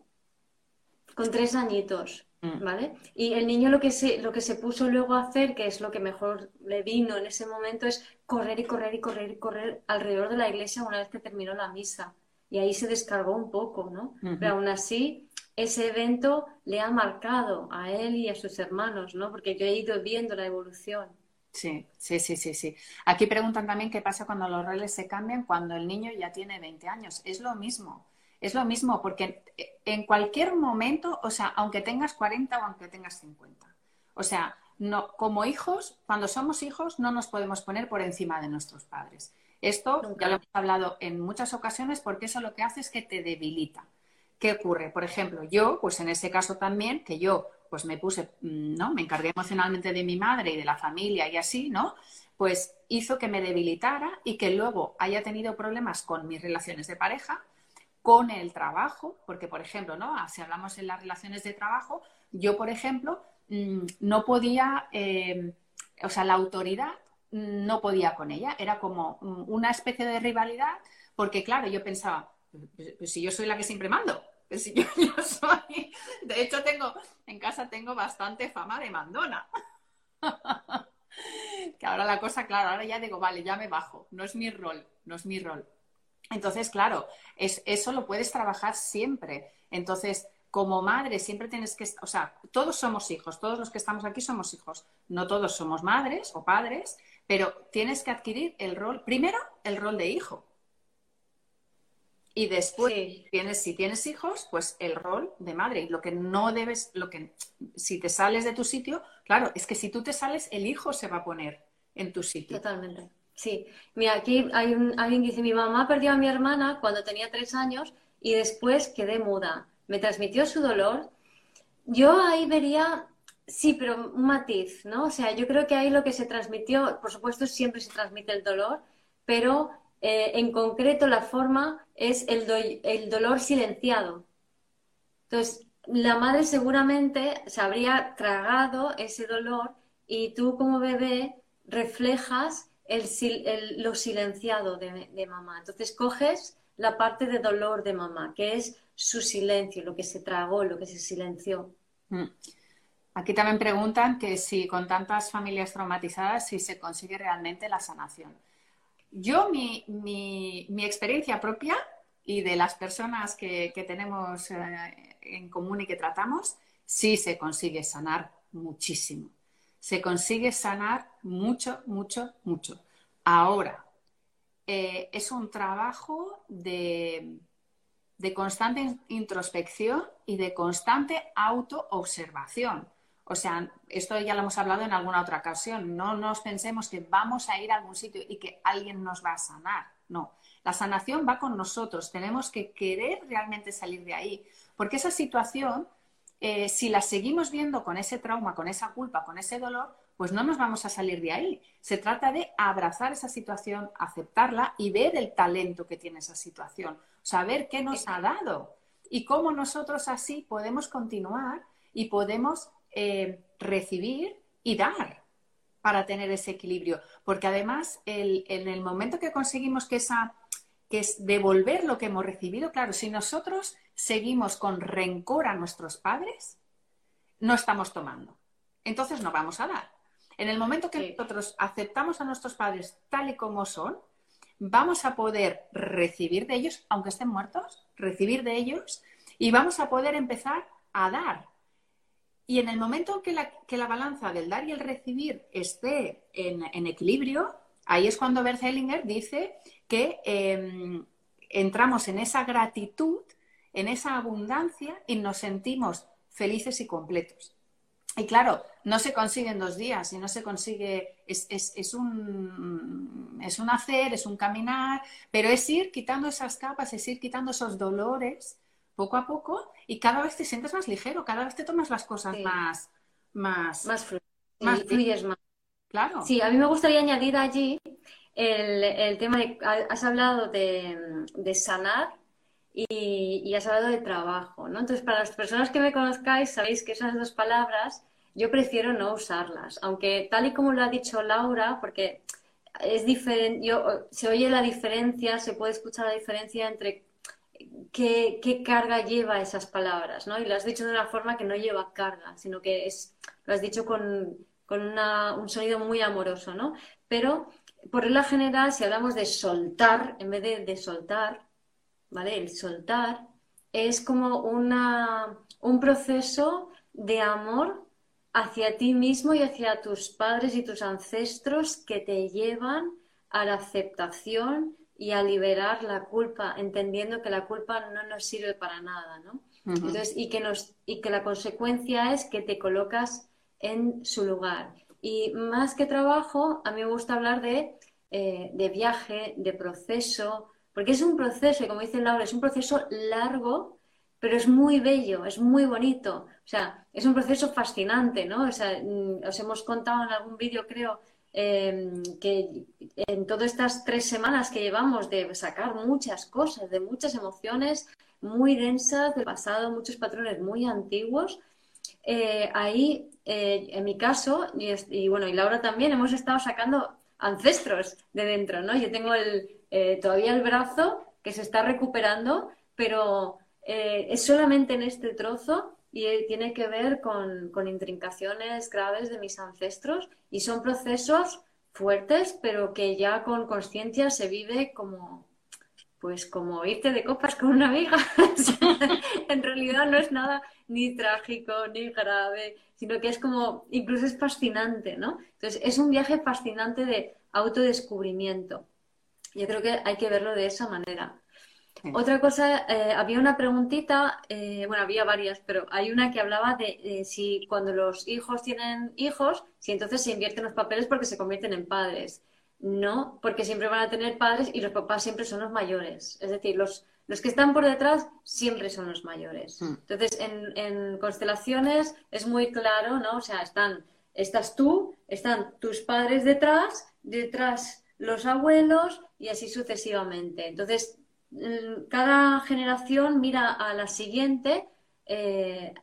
Con tres añitos. Mm. ¿Vale? Y el niño lo que, se, lo que se puso luego a hacer, que es lo que mejor le vino en ese momento, es correr y correr y correr y correr alrededor de la iglesia una vez que terminó la misa. Y ahí se descargó un poco, ¿no? Pero aún así, ese evento le ha marcado a él y a sus hermanos, ¿no? Porque yo he ido viendo la evolución. Sí, sí, sí, sí, sí. Aquí preguntan también qué pasa cuando los roles se cambian cuando el niño ya tiene 20 años. Es lo mismo. Es lo mismo, porque en cualquier momento, o sea, aunque tengas 40 o aunque tengas 50, o sea, no, como hijos, cuando somos hijos, no nos podemos poner por encima de nuestros padres. Esto ya lo hemos hablado en muchas ocasiones porque eso lo que hace es que te debilita. ¿Qué ocurre? Por ejemplo, yo, pues en ese caso también, que yo pues me puse, mm, ¿no? Me encargué emocionalmente de mi madre y de la familia y así, ¿no? Pues hizo que me debilitara y que luego haya tenido problemas con mis relaciones de pareja, con el trabajo, porque, por ejemplo, ¿no? Ah, si hablamos en las relaciones de trabajo, yo, por ejemplo, mm, no podía, eh, o sea, la autoridad no podía con ella, era como mm, una especie de rivalidad, porque, claro, yo pensaba, pues, pues si yo soy la que siempre mando, Pues yo soy, de hecho tengo, en casa tengo bastante fama de mandona. que ahora la cosa, claro, ahora ya digo, vale, ya me bajo, no es mi rol, no es mi rol. Entonces, claro, es, eso lo puedes trabajar siempre. Entonces, como madre siempre tienes que, o sea, todos somos hijos, todos los que estamos aquí somos hijos, no todos somos madres o padres, pero tienes que adquirir el rol, primero el rol de hijo. Y después, tienes, si tienes hijos, pues el rol de madre. Y lo que no debes, lo que, si te sales de tu sitio, claro, es que si tú te sales, el hijo se va a poner en tu sitio. Totalmente. Sí. Mira, aquí hay un, alguien que dice, mi mamá perdió a mi hermana cuando tenía tres años y después quedé muda me transmitió su dolor, yo ahí vería, sí, pero un matiz, ¿no? O sea, yo creo que ahí lo que se transmitió, por supuesto, siempre se transmite el dolor, pero eh, en concreto la forma es el, el dolor silenciado. Entonces, la madre seguramente se habría tragado ese dolor y tú como bebé reflejas el, lo silenciado de, de, mamá. Entonces coges la parte de dolor de mamá, que es su silencio, lo que se tragó, lo que se silenció. Mm. Aquí también preguntan que si con tantas familias traumatizadas, si se consigue realmente la sanación. Yo, mi, experiencia propia y de las personas que, tenemos eh, en común y que tratamos, sí se consigue sanar muchísimo. Se consigue sanar mucho, mucho, mucho. Ahora, eh, es un trabajo de, de constante introspección y de constante autoobservación. O sea, esto ya lo hemos hablado en alguna otra ocasión. No nos pensemos que vamos a ir a algún sitio y que alguien nos va a sanar. No, la sanación va con nosotros. Tenemos que querer realmente salir de ahí. Porque esa situación, eh, si la seguimos viendo con ese trauma, con esa culpa, con ese dolor, pues no nos vamos a salir de ahí. Se trata de abrazar esa situación, aceptarla y ver el talento que tiene esa situación saber qué nos ha dado y cómo nosotros así podemos continuar y podemos eh, recibir y dar para tener ese equilibrio. Porque además, en el momento que conseguimos que esa que es devolver lo que hemos recibido, claro, si nosotros seguimos con rencor a nuestros padres, no estamos tomando. Entonces no vamos a dar. En el momento que nosotros aceptamos a nuestros padres tal y como son, vamos a poder recibir de ellos, aunque estén muertos, recibir de ellos y vamos a poder empezar a dar. Y en el momento que la, que la balanza del dar y el recibir esté en, equilibrio, ahí es cuando Bert Hellinger dice que em, entramos en esa gratitud, en esa abundancia y nos sentimos felices y completos. Y claro, no se consigue en dos días y no se consigue, es, un, es un hacer, es un caminar, pero es ir quitando esas capas, es ir quitando esos dolores poco a poco y cada vez te sientes más ligero, cada vez te tomas las cosas más, más, más, fluyes más. Claro. Sí, a mí me gustaría añadir allí el, tema de, has hablado de, sanar y, y, has hablado de trabajo, ¿no? Entonces, para las personas que me conozcáis, sabéis que esas dos palabras yo prefiero no usarlas, aunque tal y como lo ha dicho Laura, porque es diferente, yo, se oye la diferencia, se puede escuchar la diferencia entre qué, carga lleva esas palabras, ¿no? Y lo has dicho de una forma que no lleva carga, sino que es, lo has dicho con, un sonido muy amoroso, ¿no? Pero por regla general, si hablamos de soltar, en vez de soltar, ¿vale? El soltar es como una, un proceso de amor hacia ti mismo y hacia tus padres y tus ancestros que te llevan a la aceptación y a liberar la culpa, entendiendo que la culpa no nos sirve para nada, ¿no? Entonces, y que, nos, y que la consecuencia es que te colocas en su lugar. Y más que trabajo, a mí me gusta hablar de, eh, de viaje, de proceso, porque es un proceso, y como dice Laura, es un proceso largo, pero es muy bello, es muy bonito. O sea, es un proceso fascinante, ¿no? O sea, mm, os hemos contado en algún vídeo, creo, em, que en todas estas tres semanas que llevamos de sacar muchas cosas, de muchas emociones muy densas del pasado, muchos patrones muy antiguos, eh, ahí, eh, en mi caso, y, bueno, y Laura también, hemos estado sacando ancestros de dentro, ¿no? Yo tengo el, eh, todavía el brazo que se está recuperando, pero eh, es solamente en este trozo y eh, tiene que ver con, con intrincaciones graves de mis ancestros y son procesos fuertes, pero que ya con conciencia se vive como, pues como irte de copas con una amiga. en realidad no es nada ni trágico ni grave, sino que es como, incluso es fascinante, ¿no? Entonces, es un viaje fascinante de autodescubrimiento. Yo creo que hay que verlo de esa manera. Otra cosa, eh, había una preguntita, eh, bueno, había varias, pero hay una que hablaba de si cuando los hijos tienen hijos, si entonces se invierten los papeles porque se convierten en padres. No, porque siempre van a tener padres y los papás siempre son los mayores. Es decir, los, los que están por detrás siempre son los mayores. Hmm. Entonces, en, en, constelaciones es muy claro, ¿no? O sea, están, estás tú, están tus padres detrás, detrás los abuelos y así sucesivamente. Entonces, mm, cada generación mira a la siguiente eh,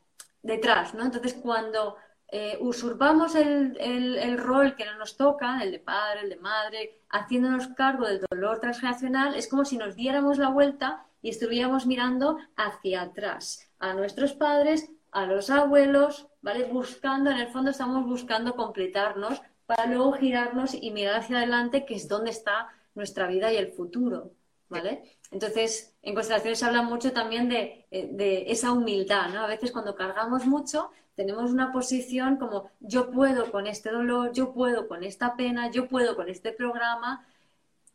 detrás, ¿no? Entonces, cuando eh, usurpamos el, el, rol que no nos toca, el de padre, el de madre, haciéndonos cargo del dolor transgeneracional, es como si nos diéramos la vuelta y estuviéramos mirando hacia atrás, a nuestros padres, a los abuelos, ¿vale? Buscando, en el fondo estamos buscando completarnos para luego girarnos y mirar hacia adelante, que es donde está nuestra vida y el futuro, ¿vale? Entonces, en constelaciones se habla mucho también de, eh, de esa humildad, ¿no? A veces cuando cargamos mucho tenemos una posición como yo puedo con este dolor, yo puedo con esta pena, yo puedo con este programa.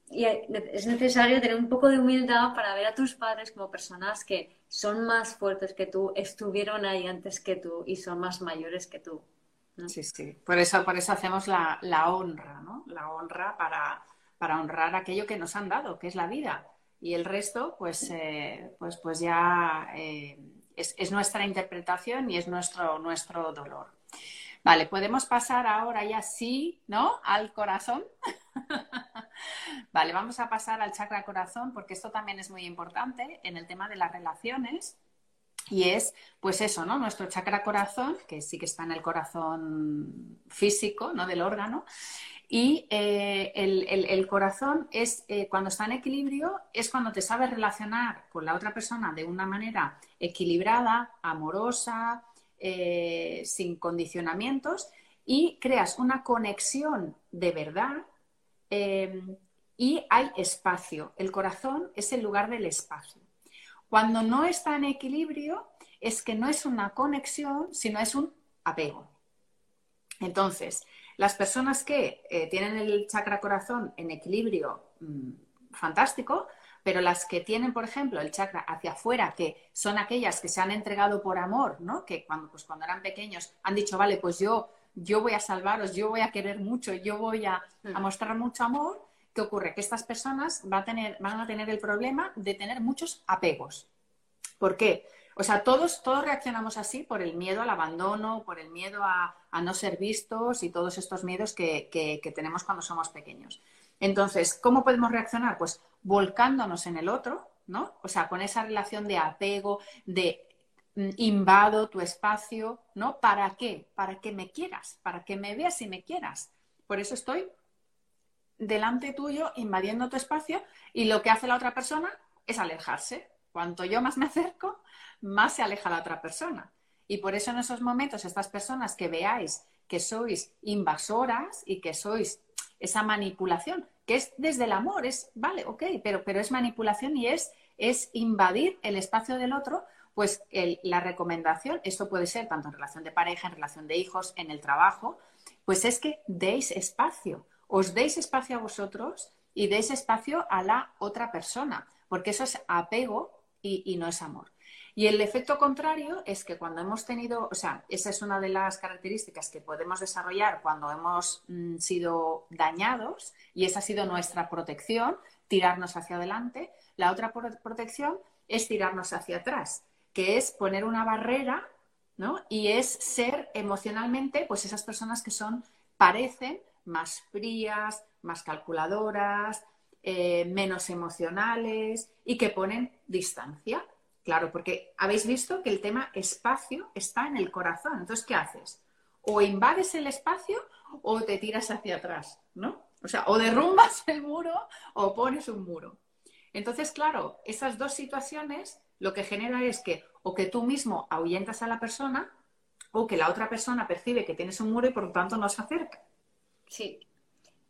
Y es necesario tener un poco de humildad para ver a tus padres como personas que son más fuertes que tú, estuvieron ahí antes que tú y son más mayores que tú. Sí, sí. Por eso, por eso hacemos la, honra, ¿no? La honra para, para, honrar aquello que nos han dado, que es la vida. Y el resto, pues, eh, pues, pues ya eh, es, nuestra interpretación y es nuestro, nuestro dolor. Vale, podemos pasar ahora ya sí, ¿no? Al corazón. vale, vamos a pasar al chakra corazón porque esto también es muy importante en el tema de las relaciones. Y es, pues eso, ¿no? Nuestro chakra corazón, que sí que está en el corazón físico, ¿no? Del órgano. Y eh, el, corazón es, eh, cuando está en equilibrio, es cuando te sabes relacionar con la otra persona de una manera equilibrada, amorosa, eh, sin condicionamientos y creas una conexión de verdad y hay espacio. El corazón es el lugar del espacio. Cuando no está en equilibrio, es que no es una conexión, sino es un apego. Entonces, las personas que eh, tienen el chakra corazón en equilibrio, mm, fantástico, pero las que tienen, por ejemplo, el chakra hacia afuera, que son aquellas que se han entregado por amor, ¿no? Que cuando, pues, cuando eran pequeños han dicho, vale, pues yo, yo voy a salvaros, yo voy a querer mucho, yo voy a, a mm. mostrar mucho amor, ¿qué ocurre? Que estas personas van a, tener, van a tener el problema de tener muchos apegos. ¿Por qué? O sea, todos, todos reaccionamos así por el miedo al abandono, por el miedo a, no ser vistos y todos estos miedos que, tenemos cuando somos pequeños. Entonces, ¿cómo podemos reaccionar? Pues volcándonos en el otro, ¿no? O sea, con esa relación de apego, de mm, invado tu espacio, ¿no? ¿Para qué? Para que me quieras, para que me veas y me quieras. Por eso estoy delante tuyo invadiendo tu espacio y lo que hace la otra persona es alejarse. Cuanto yo más me acerco, más se aleja la otra persona. Y por eso en esos momentos, estas personas que veáis que sois invasoras y que sois esa manipulación, que es desde el amor, es, vale, ok, pero, pero es manipulación y es, es invadir el espacio del otro, pues la recomendación, esto puede ser tanto en relación de pareja, en relación de hijos, en el trabajo, pues es que deis espacio, os deis espacio a vosotros y deis espacio a la otra persona, porque eso es apego y no es amor. Y el efecto contrario es que cuando hemos tenido, o sea, esa es una de las características que podemos desarrollar cuando hemos mm, sido dañados y esa ha sido nuestra protección, tirarnos hacia adelante. La otra protección es tirarnos hacia atrás, que es poner una barrera, ¿no? Y es ser emocionalmente, pues esas personas que son, parecen más frías, más calculadoras, eh, menos emocionales y que ponen distancia. Claro, porque habéis visto que el tema espacio está en el corazón. Entonces, ¿qué haces? O invades el espacio o te tiras hacia atrás, ¿no? O sea, o derrumbas el muro o pones un muro. Entonces, claro, esas dos situaciones lo que genera es que o que tú mismo ahuyentas a la persona o que la otra persona percibe que tienes un muro y por lo tanto no se acerca. Sí.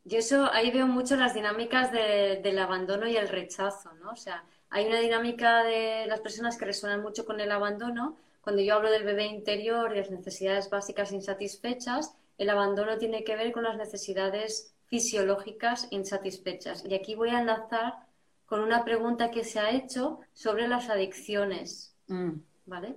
Yo eso ahí veo mucho las dinámicas del abandono y el rechazo, ¿no? O sea, hay una dinámica de las personas que resuenan mucho con el abandono. Cuando yo hablo del bebé interior y las necesidades básicas insatisfechas, el abandono tiene que ver con las necesidades fisiológicas insatisfechas. Y aquí voy a enlazar con una pregunta que se ha hecho sobre las adicciones. Mm. ¿Vale?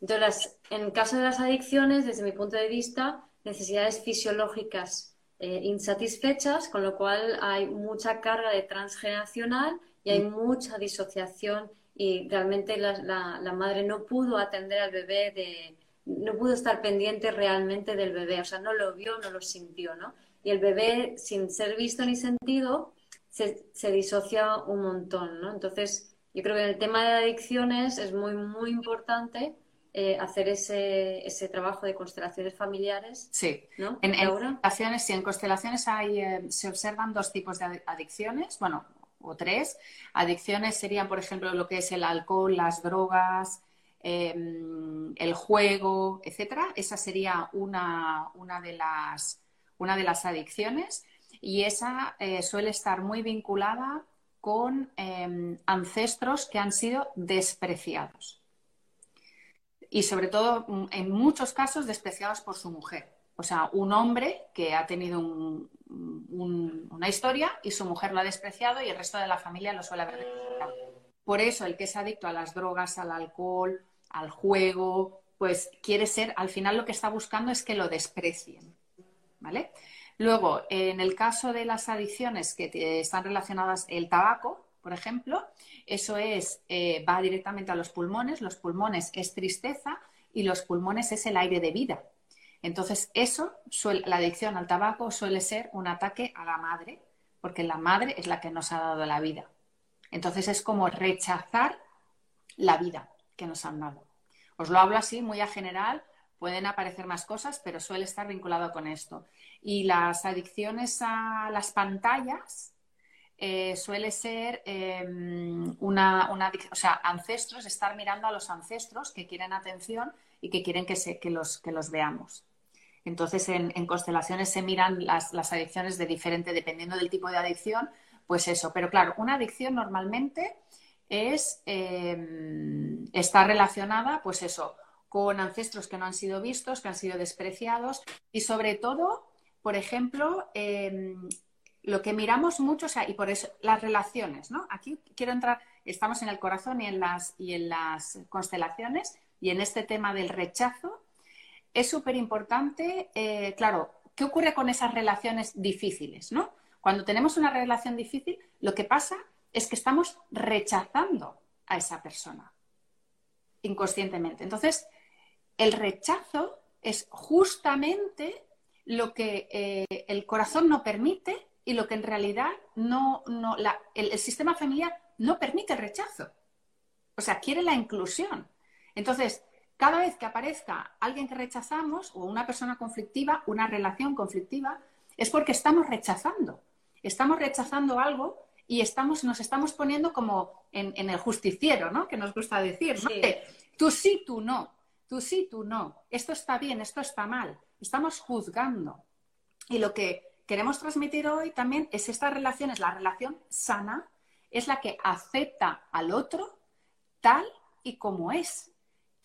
Entonces, en el caso de las adicciones, desde mi punto de vista, necesidades fisiológicas eh, insatisfechas, con lo cual hay mucha carga de transgeneracional y hay mm. mucha disociación y realmente la, la, madre no pudo atender al bebé de, no pudo estar pendiente realmente del bebé, o sea, no lo vio, no lo sintió, ¿no? Y el bebé, sin ser visto ni sentido, se, disocia un montón, ¿no? Entonces, yo creo que en el tema de adicciones es muy, muy importante eh, hacer ese, ese, trabajo de constelaciones familiares. Sí. ¿no? En, constelaciones, sí, en constelaciones hay, eh, se observan dos tipos de adicciones, bueno, o tres. Adicciones serían, por ejemplo, lo que es el alcohol, las drogas, em, el juego, etcétera. Esa sería una, una, de las, una de las adicciones y esa eh, suele estar muy vinculada con em, ancestros que han sido despreciados. Y sobre todo, mm, en muchos casos, despreciados por su mujer. O sea, un hombre que ha tenido una historia y su mujer lo ha despreciado y el resto de la familia lo suele haber despreciado. Por eso, el que es adicto a las drogas, al alcohol, al juego, pues quiere ser, al final lo que está buscando es que lo desprecien. ¿Vale? Luego, en el caso de las adicciones que están relacionadas el tabaco, por ejemplo, eso es, eh, va directamente a los pulmones, los pulmones es tristeza y los pulmones es el aire de vida. Entonces, eso, la adicción al tabaco suele ser un ataque a la madre, porque la madre es la que nos ha dado la vida. Entonces, es como rechazar la vida que nos han dado. Os lo hablo así, muy a general, pueden aparecer más cosas, pero suele estar vinculado con esto. Y las adicciones a las pantallas eh, suele ser em, una, o sea, ancestros, estar mirando a los ancestros que quieren atención y que quieren que, los, veamos. Entonces, en, constelaciones se miran las, adicciones de diferente, dependiendo del tipo de adicción, pues eso. Pero claro, una adicción normalmente es, em, está relacionada, pues eso, con ancestros que no han sido vistos, que han sido despreciados y sobre todo por ejemplo, em, lo que miramos mucho, o sea, y por eso las relaciones, ¿no? Aquí quiero entrar, estamos en el corazón y en las, y en las constelaciones y en este tema del rechazo. Es súper importante, eh, claro, ¿qué ocurre con esas relaciones difíciles, ¿no? Cuando tenemos una relación difícil, lo que pasa es que estamos rechazando a esa persona inconscientemente. Entonces, el rechazo es justamente lo que eh, el corazón no permite y lo que en realidad no, no el, sistema familiar no permite el rechazo. O sea, quiere la inclusión. Entonces, cada vez que aparezca alguien que rechazamos o una persona conflictiva, una relación conflictiva, es porque estamos rechazando. Estamos rechazando algo y estamos, nos estamos poniendo como en, el justiciero, ¿no? Que nos gusta decir, Tú sí, tú no. Tú sí, tú no. Esto está bien, esto está mal estamos juzgando. Y lo que queremos transmitir hoy también es esta relación, es la relación sana, es la que acepta al otro tal y como es.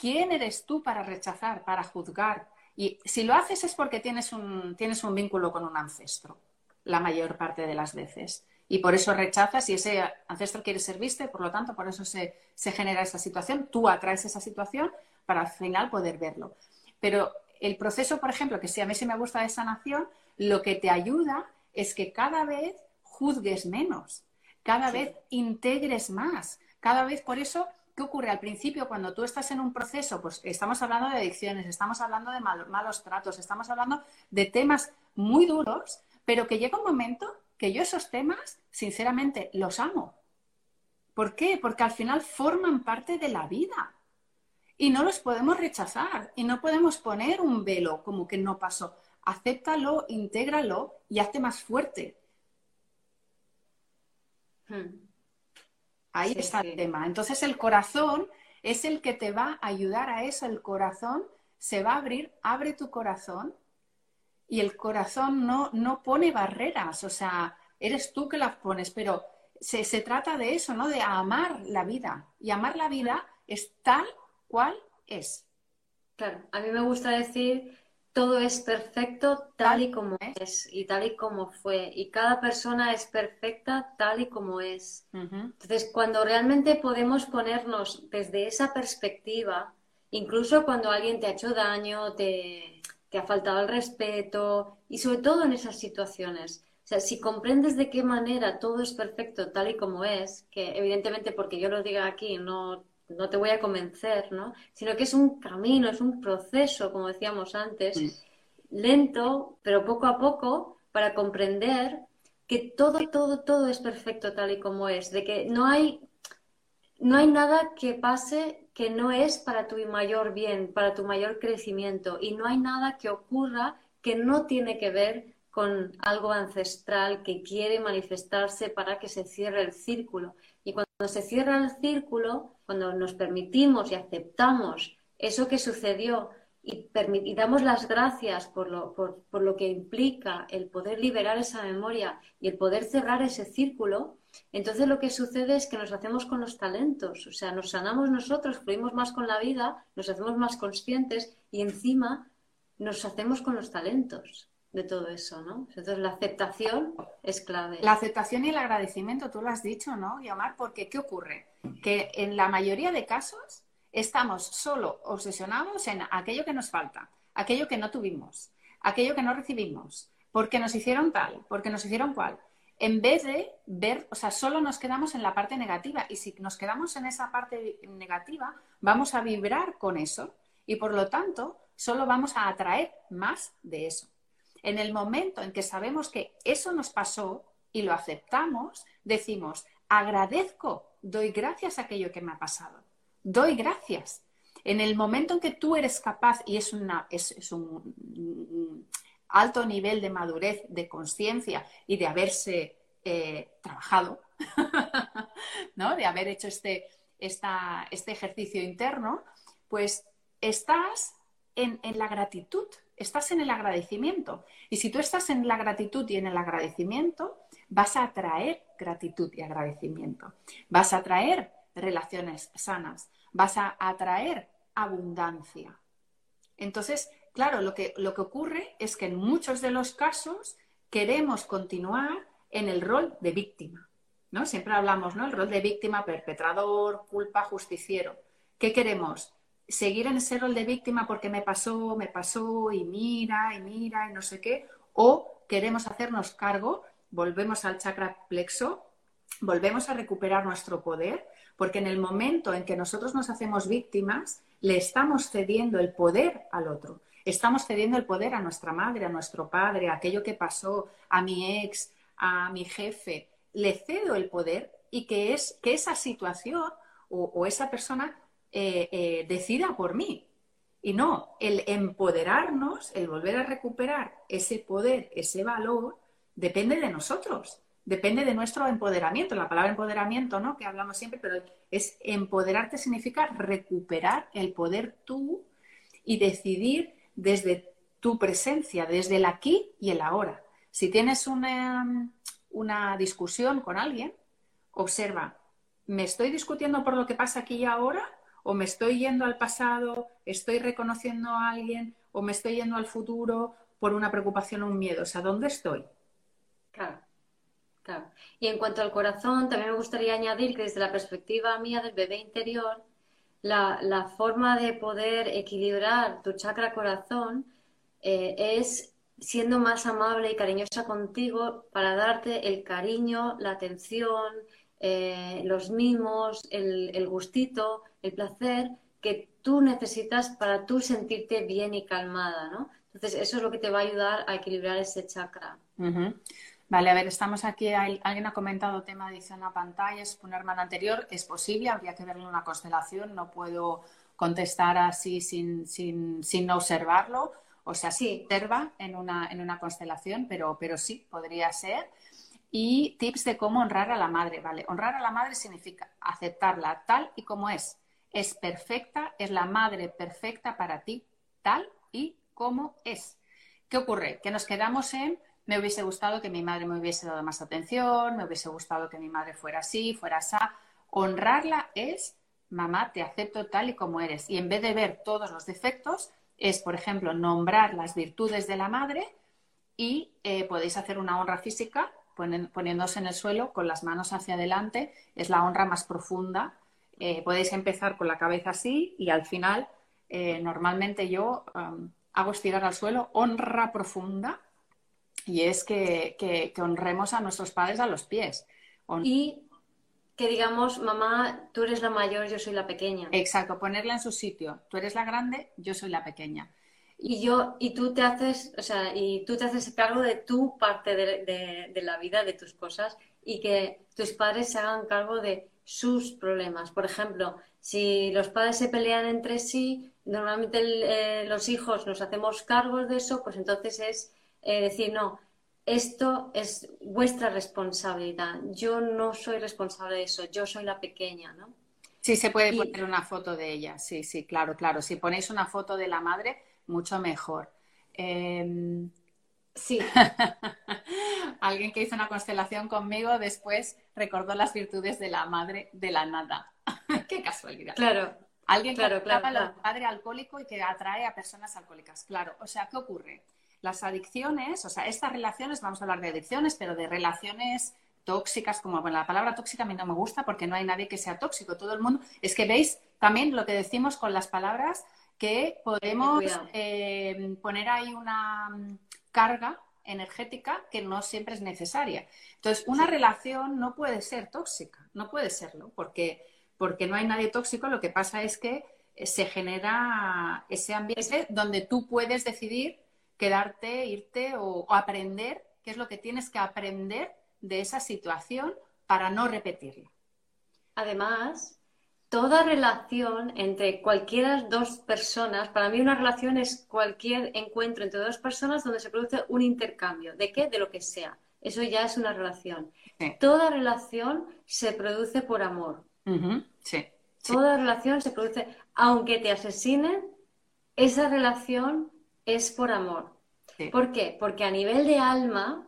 ¿Quién eres tú para rechazar, para juzgar? Y si lo haces es porque tienes un, tienes un vínculo con un ancestro, la mayor parte de las veces. Y por eso rechazas y ese ancestro quiere ser visto por lo tanto por eso se, se genera esa situación. Tú atraes esa situación para al final poder verlo. Pero el proceso, por ejemplo, que si a mí sí me gusta de sanación, lo que te ayuda es que cada vez juzgues menos, cada vez integres más, cada vez por eso ¿qué ocurre? Al principio, cuando tú estás en un proceso, pues estamos hablando de adicciones, estamos hablando de malos tratos, estamos hablando de temas muy duros, pero que llega un momento que yo esos temas, sinceramente, los amo. ¿Por qué? Porque al final forman parte de la vida y no los podemos rechazar y no podemos poner un velo como que no pasó. Acéptalo, intégralo y hazte más fuerte. Hmm. Ahí está el tema. Entonces el corazón es el que te va a ayudar a eso. El corazón se va a abrir, abre tu corazón y el corazón no, no pone barreras, o sea, eres tú que las pones, pero se, se trata de eso, ¿no? De amar la vida. Y amar la vida es tal cual es. Claro, a mí me gusta decir todo es perfecto tal y como es y tal y como fue. Y cada persona es perfecta tal y como es. Entonces, cuando realmente podemos ponernos desde esa perspectiva, incluso cuando alguien te ha hecho daño, te, te ha faltado el respeto y sobre todo en esas situaciones. O sea, si comprendes de qué manera todo es perfecto tal y como es, que evidentemente porque yo lo diga aquí no no te voy a convencer, ¿no? Sino que es un camino, es un proceso, como decíamos antes, lento, pero poco a poco, para comprender que todo, todo, todo es perfecto tal y como es, de que no hay, no hay nada que pase que no es para tu mayor bien, para tu mayor crecimiento, y no hay nada que ocurra que no tiene que ver con algo ancestral que quiere manifestarse para que se cierre el círculo. Y cuando se cierra el círculo, cuando nos permitimos y aceptamos eso que sucedió y, damos las gracias por lo, por, lo que implica el poder liberar esa memoria y el poder cerrar ese círculo, entonces lo que sucede es que nos hacemos con los talentos, o sea, nos sanamos nosotros, fluimos más con la vida, nos hacemos más conscientes y encima nos hacemos con los talentos de todo eso, ¿no? Entonces la aceptación es clave. La aceptación y el agradecimiento, tú lo has dicho, ¿no, Yamar? Porque ¿qué ocurre? Que en la mayoría de casos estamos solo obsesionados en aquello que nos falta, aquello que no tuvimos, aquello que no recibimos, porque nos hicieron tal, porque nos hicieron cual. En vez de ver, o sea, solo nos quedamos en la parte negativa y si nos quedamos en esa parte negativa, vamos a vibrar con eso y por lo tanto solo vamos a atraer más de eso. En el momento en que sabemos que eso nos pasó y lo aceptamos, decimos, agradezco, doy gracias a aquello que me ha pasado. Doy gracias. En el momento en que tú eres capaz, y es, un alto nivel de madurez, de conciencia y de haberse eh, trabajado, ¿no? de haber hecho este, este ejercicio interno, pues estás en, la gratitud, estás en el agradecimiento. Y si tú estás en la gratitud y en el agradecimiento, vas a atraer gratitud y agradecimiento. Vas a atraer relaciones sanas, vas a atraer abundancia. Entonces, claro, lo que, lo que ocurre es que en muchos de los casos queremos continuar en el rol de víctima. ¿no? Siempre hablamos, ¿no? El rol de víctima, perpetrador, culpa, justiciero. ¿Qué queremos? Seguir en ese rol de víctima porque me pasó, me pasó y mira y mira y no sé qué, o queremos hacernos cargo, volvemos al chakra plexo, volvemos a recuperar nuestro poder, porque en el momento en que nosotros nos hacemos víctimas, le estamos cediendo el poder al otro. Estamos cediendo el poder a nuestra madre, a nuestro padre, a aquello que pasó, a mi ex, a mi jefe. Le cedo el poder y que, es, que esa situación o esa persona eh, eh, decida por mí. Y no, el empoderarnos, el volver a recuperar ese poder, ese valor, depende de nosotros, depende de nuestro empoderamiento. La palabra empoderamiento, ¿no? Que hablamos siempre, pero es empoderarte significa recuperar el poder tú y decidir desde tu presencia, desde el aquí y el ahora. Si tienes una, una discusión con alguien, observa, ¿me estoy discutiendo por lo que pasa aquí y ahora o me estoy yendo al pasado, estoy reconociendo a alguien, o me estoy yendo al futuro por una preocupación o un miedo. O sea, ¿dónde estoy? Claro, claro. Y en cuanto al corazón, también me gustaría añadir que desde la perspectiva mía del bebé interior, la, forma de poder equilibrar tu chakra corazón eh, es siendo más amable y cariñosa contigo para darte el cariño, la atención, eh, los mimos, el, gustito, el placer que tú necesitas para tú sentirte bien y calmada, ¿no? Entonces, eso es lo que te va a ayudar a equilibrar ese chakra. Vale, a ver, estamos aquí, alguien ha comentado tema de edición a pantallas, una hermana anterior, es posible, habría que verle una constelación, no puedo contestar así sin, sin, sin observarlo, o sea, sí, observa en una, en una constelación, pero, pero sí, podría ser y tips de cómo honrar a la madre, ¿vale? Honrar a la madre significa aceptarla tal y como es, es perfecta, es la madre perfecta para ti, tal y como es. ¿Qué ocurre? Que nos quedamos en me hubiese gustado que mi madre me hubiese dado más atención, me hubiese gustado que mi madre fuera así, fuera así. Honrarla es, mamá, te acepto tal y como eres. Y en vez de ver todos los defectos, es, por ejemplo, nombrar las virtudes de la madre y eh, podéis hacer una honra física poniéndose en el suelo con las manos hacia adelante. Es la honra más profunda. Eh, podéis empezar con la cabeza así y al final, eh, normalmente yo hago estirar al suelo honra profunda y es que, honremos a nuestros padres a los pies. Y que digamos, mamá, tú eres la mayor, yo soy la pequeña. Exacto, ponerla en su sitio. Tú eres la grande, yo soy la pequeña. Y yo, y tú te haces, o sea, y tú te haces cargo de tu parte de, de la vida, de tus cosas, y que tus padres se hagan cargo de sus problemas. Por ejemplo, si los padres se pelean entre sí, normalmente eh, los hijos nos hacemos cargos de eso, pues entonces es eh, decir, no, esto es vuestra responsabilidad. Yo no soy responsable de eso, yo soy la pequeña, ¿no? Sí, se puede poner una foto de ella, sí, sí, claro, claro. Si ponéis una foto de la madre, mucho mejor. Em, sí. Alguien que hizo una constelación conmigo después recordó las virtudes de la madre de la nada. Qué casualidad. Claro. Alguien que claro, claro, padre alcohólico y que atrae a personas alcohólicas. Claro, o sea, ¿qué ocurre? Las adicciones, o sea, estas relaciones, vamos a hablar de adicciones, pero de relaciones tóxicas, como bueno, la palabra tóxica a mí no me gusta porque no hay nadie que sea tóxico, todo el mundo, es que veis también lo que decimos con las palabras, que podemos eh, poner ahí una mm, carga energética que no siempre es necesaria. Entonces, una relación no puede ser tóxica, no puede serlo, porque, porque no hay nadie tóxico, lo que pasa es que eh, se genera ese ambiente donde tú puedes decidir quedarte, irte o, aprender qué es lo que tienes que aprender de esa situación para no repetirla. Además, toda relación entre cualquiera dos personas, para mí una relación es cualquier encuentro entre dos personas donde se produce un intercambio. ¿De qué? De lo que sea. Eso ya es una relación. Toda relación se produce por amor. sí. Toda relación se produce, aunque te asesinen, esa relación es por amor. ¿Por qué? Porque a nivel de alma,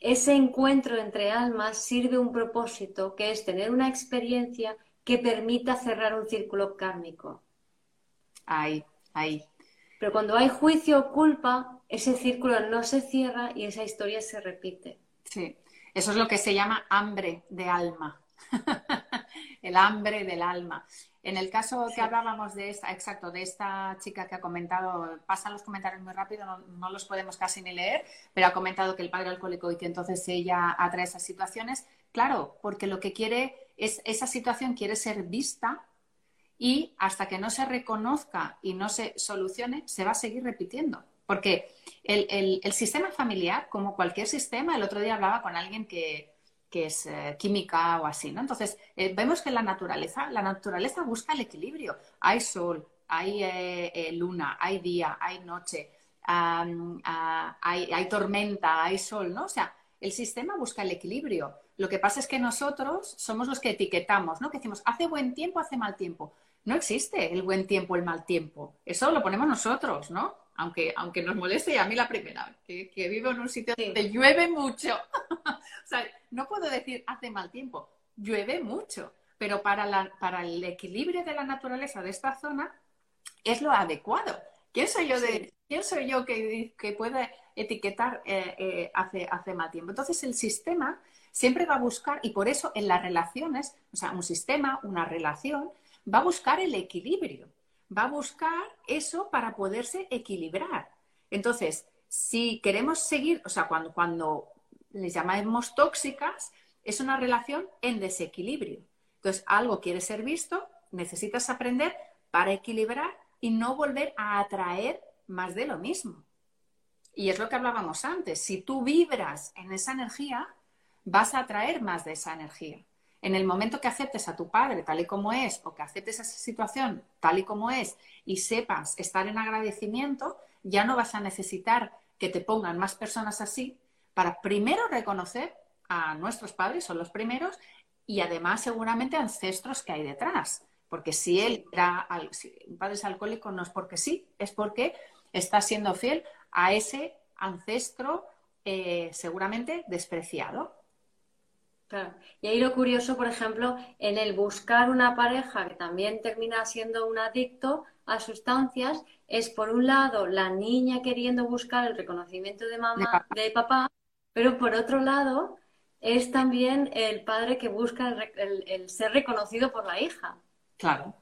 ese encuentro entre almas sirve un propósito que es tener una experiencia que permita cerrar un círculo kármico. Ahí, ahí. Pero cuando hay juicio o culpa, ese círculo no se cierra y esa historia se repite. Sí, eso es lo que se llama hambre de alma. El hambre del alma. En el caso que hablábamos de esta, exacto, de esta chica que ha comentado, pasan los comentarios muy rápido, no, los podemos casi ni leer, pero ha comentado que el padre alcohólico y que entonces ella atrae esas situaciones. Claro, porque lo que quiere es, esa situación quiere ser vista y hasta que no se reconozca y no se solucione, se va a seguir repitiendo. Porque el sistema familiar, como cualquier sistema, el otro día hablaba con alguien que, que es eh, química o así, ¿no? Entonces, eh, vemos que la naturaleza, la naturaleza busca el equilibrio. Hay sol, hay eh, luna, hay día, hay noche, ah, hay, tormenta, hay sol, ¿no? O sea, el sistema busca el equilibrio. Lo que pasa es que nosotros somos los que etiquetamos, ¿no? Que decimos, hace buen tiempo, hace mal tiempo. No existe el buen tiempo, el mal tiempo. Eso lo ponemos nosotros, ¿no? aunque, aunque nos moleste, y a mí la primera, que, que vivo en un sitio donde llueve mucho. o sea, no puedo decir hace mal tiempo, llueve mucho, pero para, la, para el equilibrio de la naturaleza de esta zona es lo adecuado. ¿Quién soy yo, de, ¿quién soy yo que, que puede etiquetar eh, eh, hace, hace mal tiempo? Entonces, el sistema siempre va a buscar, y por eso en las relaciones, o sea, un sistema, una relación, va a buscar el equilibrio va a buscar eso para poderse equilibrar. Entonces, si queremos seguir, o sea, cuando, cuando les llamamos tóxicas, es una relación en desequilibrio. Entonces, algo quiere ser visto, necesitas aprender para equilibrar y no volver a atraer más de lo mismo. Y es lo que hablábamos antes, si tú vibras en esa energía, vas a atraer más de esa energía en el momento que aceptes a tu padre tal y como es o que aceptes esa situación tal y como es y sepas estar en agradecimiento, ya no vas a necesitar que te pongan más personas así para primero reconocer a nuestros padres, son los primeros, y además seguramente ancestros que hay detrás. Porque si él era si un padre es alcohólico, no es porque sí, es porque está siendo fiel a ese ancestro eh, seguramente despreciado. Claro. Y ahí lo curioso, por ejemplo, en el buscar una pareja que también termina siendo un adicto a sustancias, es por un lado la niña queriendo buscar el reconocimiento de mamá, de papá, pero por otro lado es también el padre que busca el, ser reconocido por la hija. Claro.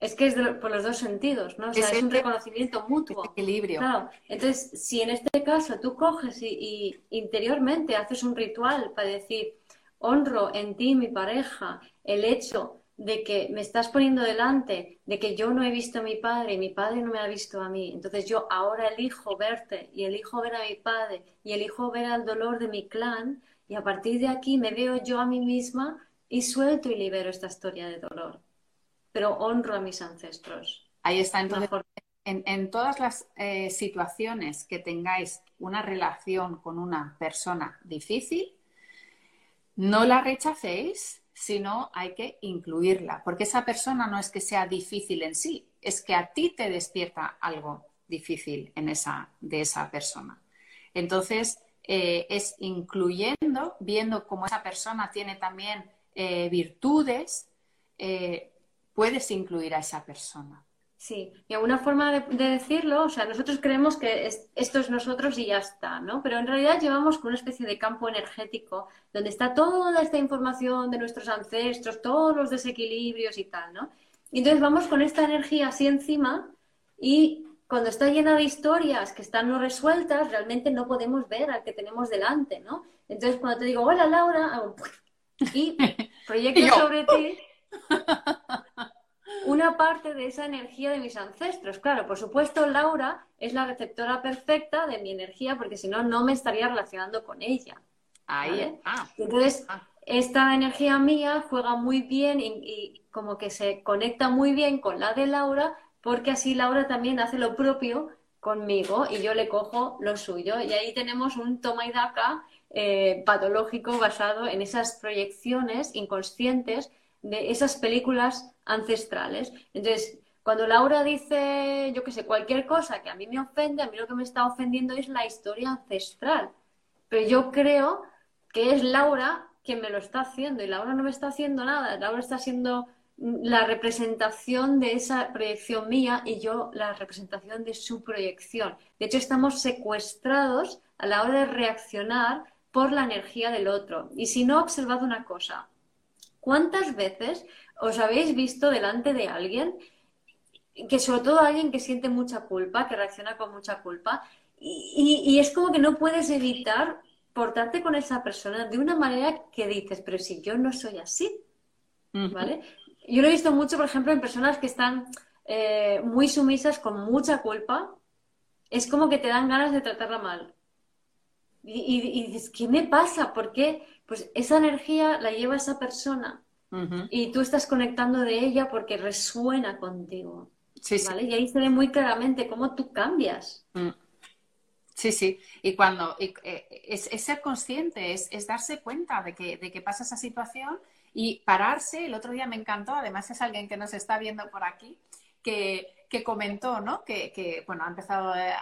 Es que es por los dos sentidos, ¿no? O sea, es, un reconocimiento mutuo. equilibrio. Claro. Entonces, si en este caso tú coges y interiormente haces un ritual para decir, honro en ti, mi pareja, el hecho de que me estás poniendo delante, de que yo no he visto a mi padre y mi padre no me ha visto a mí. Entonces yo ahora elijo verte y elijo ver a mi padre y elijo ver al dolor de mi clan y a partir de aquí me veo yo a mí misma y suelto y libero esta historia de dolor. Pero honro a mis ancestros. Ahí está. Entonces, en, todas las eh, situaciones que tengáis una relación con una persona difícil, no la rechacéis, sino hay que incluirla, porque esa persona no es que sea difícil en sí, es que a ti te despierta algo difícil en esa, de esa persona. Entonces, eh, es incluyendo, viendo cómo esa persona tiene también eh, virtudes, eh, puedes incluir a esa persona. Sí, y alguna forma de, decirlo, o sea, nosotros creemos que esto es nosotros y ya está, ¿no? Pero en realidad llevamos con una especie de campo energético donde está toda esta información de nuestros ancestros, todos los desequilibrios y tal, ¿no? Y entonces vamos con esta energía así encima y cuando está llena de historias que están no resueltas, realmente no podemos ver al que tenemos delante, ¿no? Entonces cuando te digo, hola Laura, y proyecto sobre ti una parte de esa energía de mis ancestros. Claro, por supuesto, Laura es la receptora perfecta de mi energía porque si no, no me estaría relacionando con ella. Ahí. Entonces, ah. esta energía mía juega muy bien y, como que se conecta muy bien con la de Laura porque así Laura también hace lo propio conmigo y yo le cojo lo suyo. Y ahí tenemos un toma y daca eh, patológico basado en esas proyecciones inconscientes de esas películas ancestrales. Entonces, cuando Laura dice, yo qué sé, cualquier cosa que a mí me ofende, a mí lo que me está ofendiendo es la historia ancestral. Pero yo creo que es Laura quien me lo está haciendo y Laura no me está haciendo nada. Laura está haciendo la representación de esa proyección mía y yo la representación de su proyección. De hecho, estamos secuestrados a la hora de reaccionar por la energía del otro. Y si no, observad una cosa. ¿Cuántas veces os habéis visto delante de alguien, que sobre todo alguien que siente mucha culpa, que reacciona con mucha culpa, y, es como que no puedes evitar portarte con esa persona de una manera que dices, pero si yo no soy así, ¿vale? Yo lo he visto mucho, por ejemplo, en personas que están eh, muy sumisas con mucha culpa, es como que te dan ganas de tratarla mal. Y, y, dices, ¿qué me pasa? ¿Por qué? Pues esa energía la lleva esa persona y tú estás conectando de ella porque resuena contigo. Sí, Y ahí se ve muy claramente cómo tú cambias. Mm. Sí, sí. Y cuando eh, es, ser consciente, es, darse cuenta de que, de que pasa esa situación y pararse. El otro día me encantó, además es alguien que nos está viendo por aquí, que, comentó, ¿no? Que, bueno, ha empezado eh,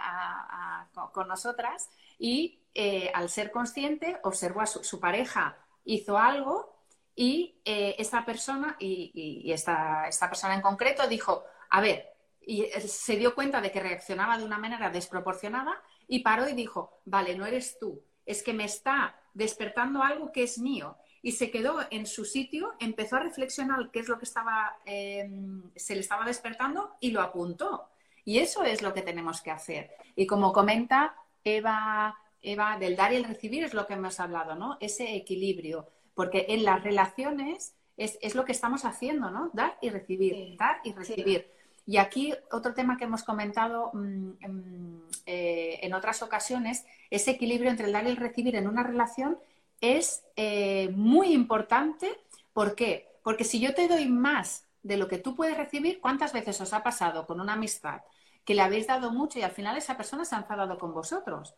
con nosotras y eh, al ser consciente observó a su pareja hizo algo y eh, esta persona, y, esta, esta, persona en concreto, dijo, a ver, y se dio cuenta de que reaccionaba de una manera desproporcionada y paró y dijo, vale, no eres tú, es que me está despertando algo que es mío. Y se quedó en su sitio, empezó a reflexionar qué es lo que estaba, em, se le estaba despertando y lo apuntó. Y eso es lo que tenemos que hacer. Y como comenta Eva, Eva, del dar y el recibir es lo que hemos hablado, ¿no? Ese equilibrio porque en las relaciones es, lo que estamos haciendo, ¿no? Dar y recibir, dar y recibir. Y aquí otro tema que hemos comentado mm, mm, eh, en otras ocasiones, ese equilibrio entre el dar y el recibir en una relación es eh, muy importante. ¿Por qué? Porque si yo te doy más de lo que tú puedes recibir, ¿cuántas veces os ha pasado con una amistad que le habéis dado mucho y al final esa persona se ha enfadado con vosotros?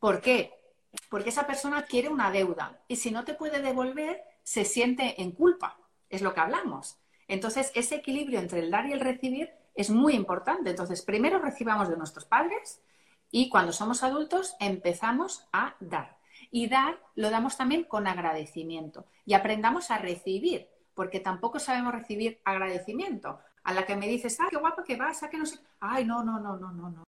¿Por qué? porque esa persona quiere una deuda y si no te puede devolver, se siente en culpa. Es lo que hablamos. Entonces, ese equilibrio entre el dar y el recibir es muy importante. Entonces, primero recibamos de nuestros padres y cuando somos adultos empezamos a dar. Y dar lo damos también con agradecimiento y aprendamos a recibir, porque tampoco sabemos recibir agradecimiento. A la que me dices, ah, qué guapa que vas, ah, que no sé. Ay, no, no, no, no, no, no.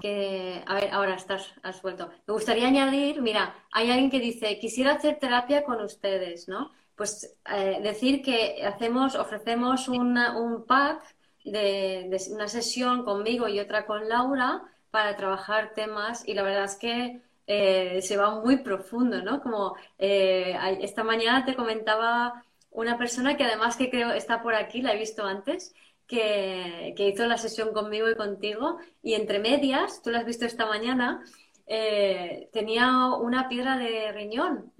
que, a ver, ahora estás, has vuelto. Me gustaría añadir, mira, hay alguien que dice, quisiera hacer terapia con ustedes, ¿no? Pues eh, decir que hacemos, ofrecemos un pack de, una sesión conmigo y otra con Laura para trabajar temas y la verdad es que eh, se va muy profundo, ¿no? Como eh, esta mañana te comentaba una persona que además que creo está por aquí, la he visto antes, que, hizo la sesión conmigo y contigo. Y entre medias, tú la has visto esta mañana, eh, tenía una piedra de riñón.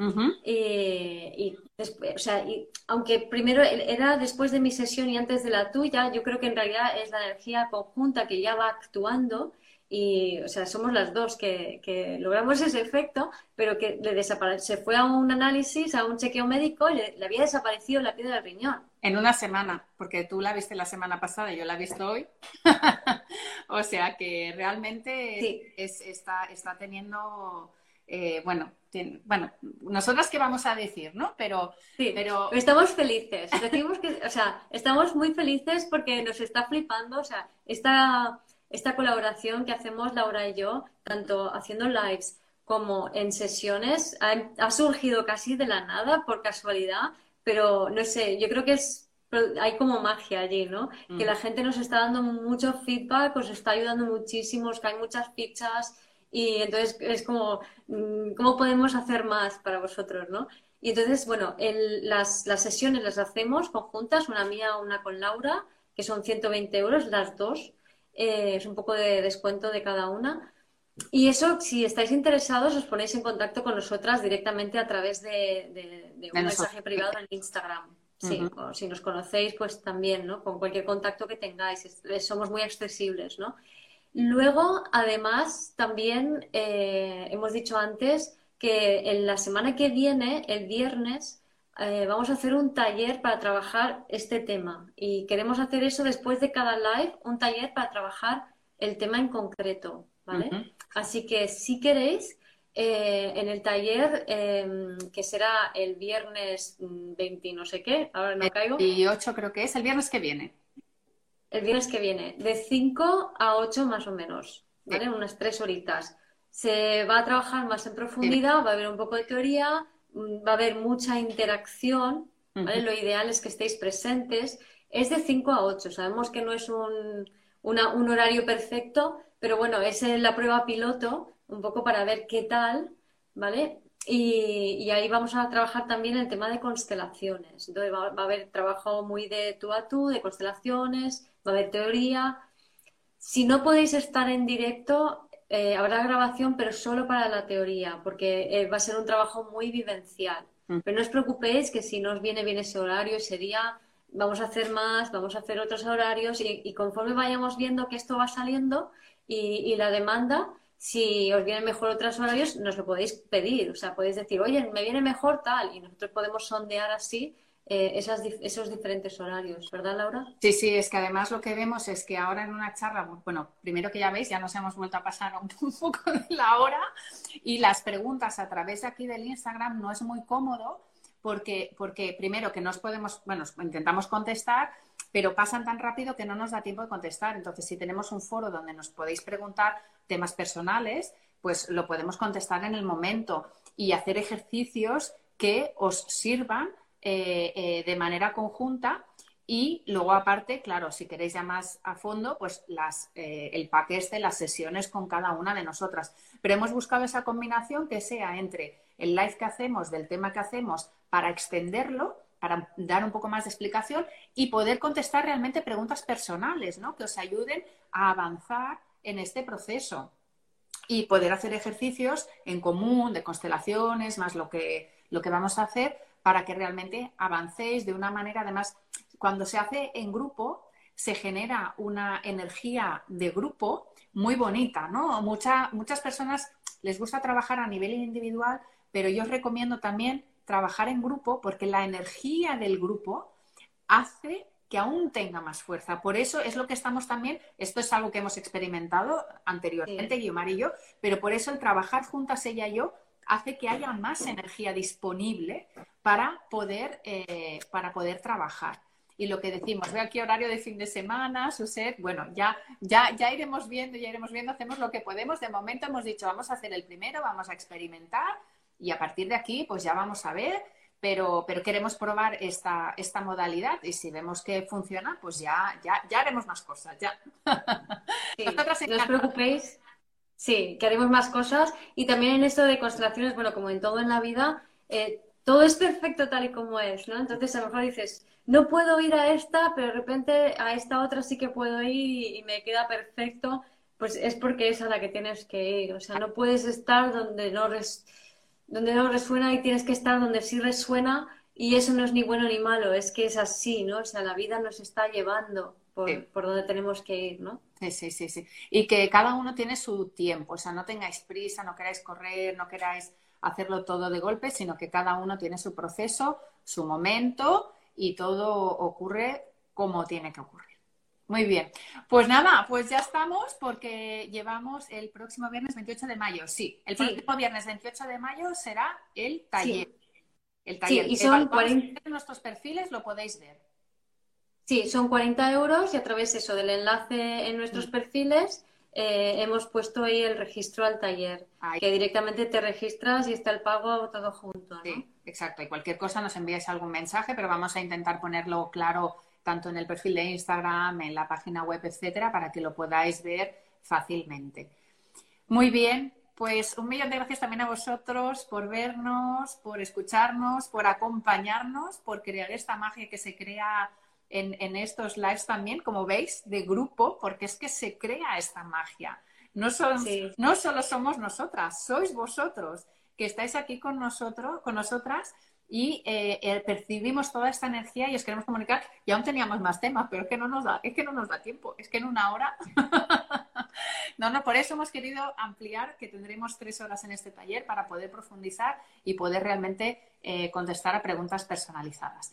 y, después, o sea, y, aunque primero era después de mi sesión y antes de la tuya, yo creo que en realidad es la energía conjunta que ya va actuando. Y, o sea, somos las dos que, que logramos ese efecto, pero que le se fue a un análisis, a un chequeo médico y le había desaparecido la piedra del riñón. En una semana, porque tú la viste la semana pasada y yo la he visto hoy. o sea que realmente está, está teniendo, eh, bueno, bueno, nosotras qué vamos a decir, ¿no? Pero, pero... estamos felices. Decimos que, o sea, estamos muy felices porque nos está flipando, o sea, esta, esta colaboración que hacemos Laura y yo, tanto haciendo lives como en sesiones, ha surgido casi de la nada, por casualidad pero no sé, yo creo que es hay como magia allí, ¿no? Que la mm. gente nos está dando mucho feedback, os está ayudando muchísimo, que hay muchas fichas y entonces es como, mm, ¿cómo podemos hacer más para vosotros, no? Y entonces, bueno, las, las, sesiones las hacemos conjuntas, una mía, una con Laura, que son 120 euros las dos, eh, es un poco de descuento de cada una. Y eso, si estáis interesados, os ponéis en contacto con nosotras directamente a través de, un mensaje privado en Instagram. Sí, o si nos conocéis, pues también, ¿no? Con cualquier contacto que tengáis, somos muy accesibles, ¿no? Luego, además, también eh, hemos dicho antes que en la semana que viene, el viernes, eh, vamos a hacer un taller para trabajar este tema. Y queremos hacer eso después de cada live, un taller para trabajar el tema en concreto, ¿vale? Así que si queréis, eh, en el taller, em, que será el viernes 20 no sé qué, ahora no caigo. 28 creo que es, el viernes que viene. El viernes que viene, de 5 a 8 más o menos, ¿vale? Unas tres horitas. Se va a trabajar más en profundidad, va a haber un poco de teoría, mm, va a haber mucha interacción, ¿vale? Lo ideal es que estéis presentes. Es de 5 a 8, sabemos que no es un, un horario perfecto, pero bueno, es la prueba piloto, un poco para ver qué tal, ¿vale? Y, ahí vamos a trabajar también el tema de constelaciones. Entonces va, a haber trabajo muy de tú a tú, de constelaciones, va a haber teoría. Si no podéis estar en directo, eh, habrá grabación, pero solo para la teoría, porque eh, va a ser un trabajo muy vivencial. Mm. Pero no os preocupéis que si no os viene bien ese horario, ese día, vamos a hacer más, vamos a hacer otros horarios y conforme vayamos viendo que esto va saliendo, y, la demanda, si os vienen mejor otros horarios, nos lo podéis pedir. O sea, podéis decir, oye, me viene mejor tal, y nosotros podemos sondear así eh, esos diferentes horarios, ¿verdad, Laura? Sí, sí, es que además lo que vemos es que ahora en una charla, bueno, primero que ya veis, ya nos hemos vuelto a pasar un, poco de la hora y las preguntas a través de aquí del Instagram no es muy cómodo porque, porque primero que nos podemos, bueno, intentamos contestar, pero pasan tan rápido que no nos da tiempo de contestar. Entonces, si tenemos un foro donde nos podéis preguntar temas personales, pues lo podemos contestar en el momento y hacer ejercicios que os sirvan eh, eh, de manera conjunta y luego, aparte, claro, si queréis ya más a fondo, pues las, eh, el paquete, las sesiones con cada una de nosotras. Pero hemos buscado esa combinación que sea entre el live que hacemos, del tema que hacemos, para extenderlo para dar un poco más de explicación y poder contestar realmente preguntas personales, ¿no? Que os ayuden a avanzar en este proceso y poder hacer ejercicios en común de constelaciones, más lo que, lo que vamos a hacer para que realmente avancéis de una manera, además, cuando se hace en grupo, se genera una energía de grupo muy bonita, ¿no? muchas personas les gusta trabajar a nivel individual, pero yo os recomiendo también trabajar en grupo porque la energía del grupo hace que aún tenga más fuerza. Por eso es lo que estamos también, esto es algo que hemos experimentado anteriormente, Guiomar y yo, pero por eso el trabajar juntas ella y yo hace que haya más energía disponible para poder, eh, para poder trabajar. Y lo que decimos, veo aquí horario de fin de semana, Suset, bueno, ya, ya, ya iremos viendo, ya iremos viendo, hacemos lo que podemos. De momento hemos dicho, vamos a hacer el primero, vamos a experimentar y a partir de aquí, pues ya vamos a ver pero, pero queremos probar esta, esta modalidad y si vemos que funciona, pues ya, ya, ya haremos más cosas, ya. no os preocupéis. Sí, que haremos más cosas y también en esto de constelaciones, bueno, como en todo en la vida, eh, todo es perfecto tal y como es, ¿no? Entonces a lo mejor dices, no puedo ir a esta, pero de repente a esta otra sí que puedo ir y me queda perfecto, pues es porque es a la que tienes que ir. O sea, no puedes estar donde no, donde no resuena y tienes que estar donde sí resuena y eso no es ni bueno ni malo, es que es así, ¿no? O sea, la vida nos está llevando por, por donde tenemos que ir, ¿no? Sí, sí, sí, sí. Y que cada uno tiene su tiempo, o sea, no tengáis prisa, no queráis correr, no queráis hacerlo todo de golpe, sino que cada uno tiene su proceso, su momento y todo ocurre como tiene que ocurrir. Muy bien. Pues nada, pues ya estamos porque llevamos el próximo viernes 28 de mayo. Sí, el próximo viernes 28 de mayo será el taller. El taller. Sí, y son 40... En nuestros perfiles lo podéis ver. Sí, son 40 euros y a través eso del enlace en nuestros mm. perfiles eh, hemos puesto ahí el registro al taller, que directamente te registras y está el pago todo junto. ¿no? Sí, exacto. Y cualquier cosa nos envíes algún mensaje, pero vamos a intentar ponerlo claro tanto en el perfil de Instagram, en la página web, etcétera, para que lo podáis ver fácilmente. Muy bien, pues un millón de gracias también a vosotros por vernos, por escucharnos, por acompañarnos, por crear esta magia que se crea en, estos lives también, como veis, de grupo, porque es que se crea esta magia. No, no solo somos nosotras, sois vosotros que estáis aquí con nosotros, con nosotras y eh, eh, percibimos toda esta energía y os queremos comunicar. Y aún teníamos más temas, pero es que no nos da, es que no nos da tiempo, es que en una hora. no, no, por eso hemos querido ampliar que tendremos tres horas en este taller para poder profundizar y poder realmente eh, contestar a preguntas personalizadas.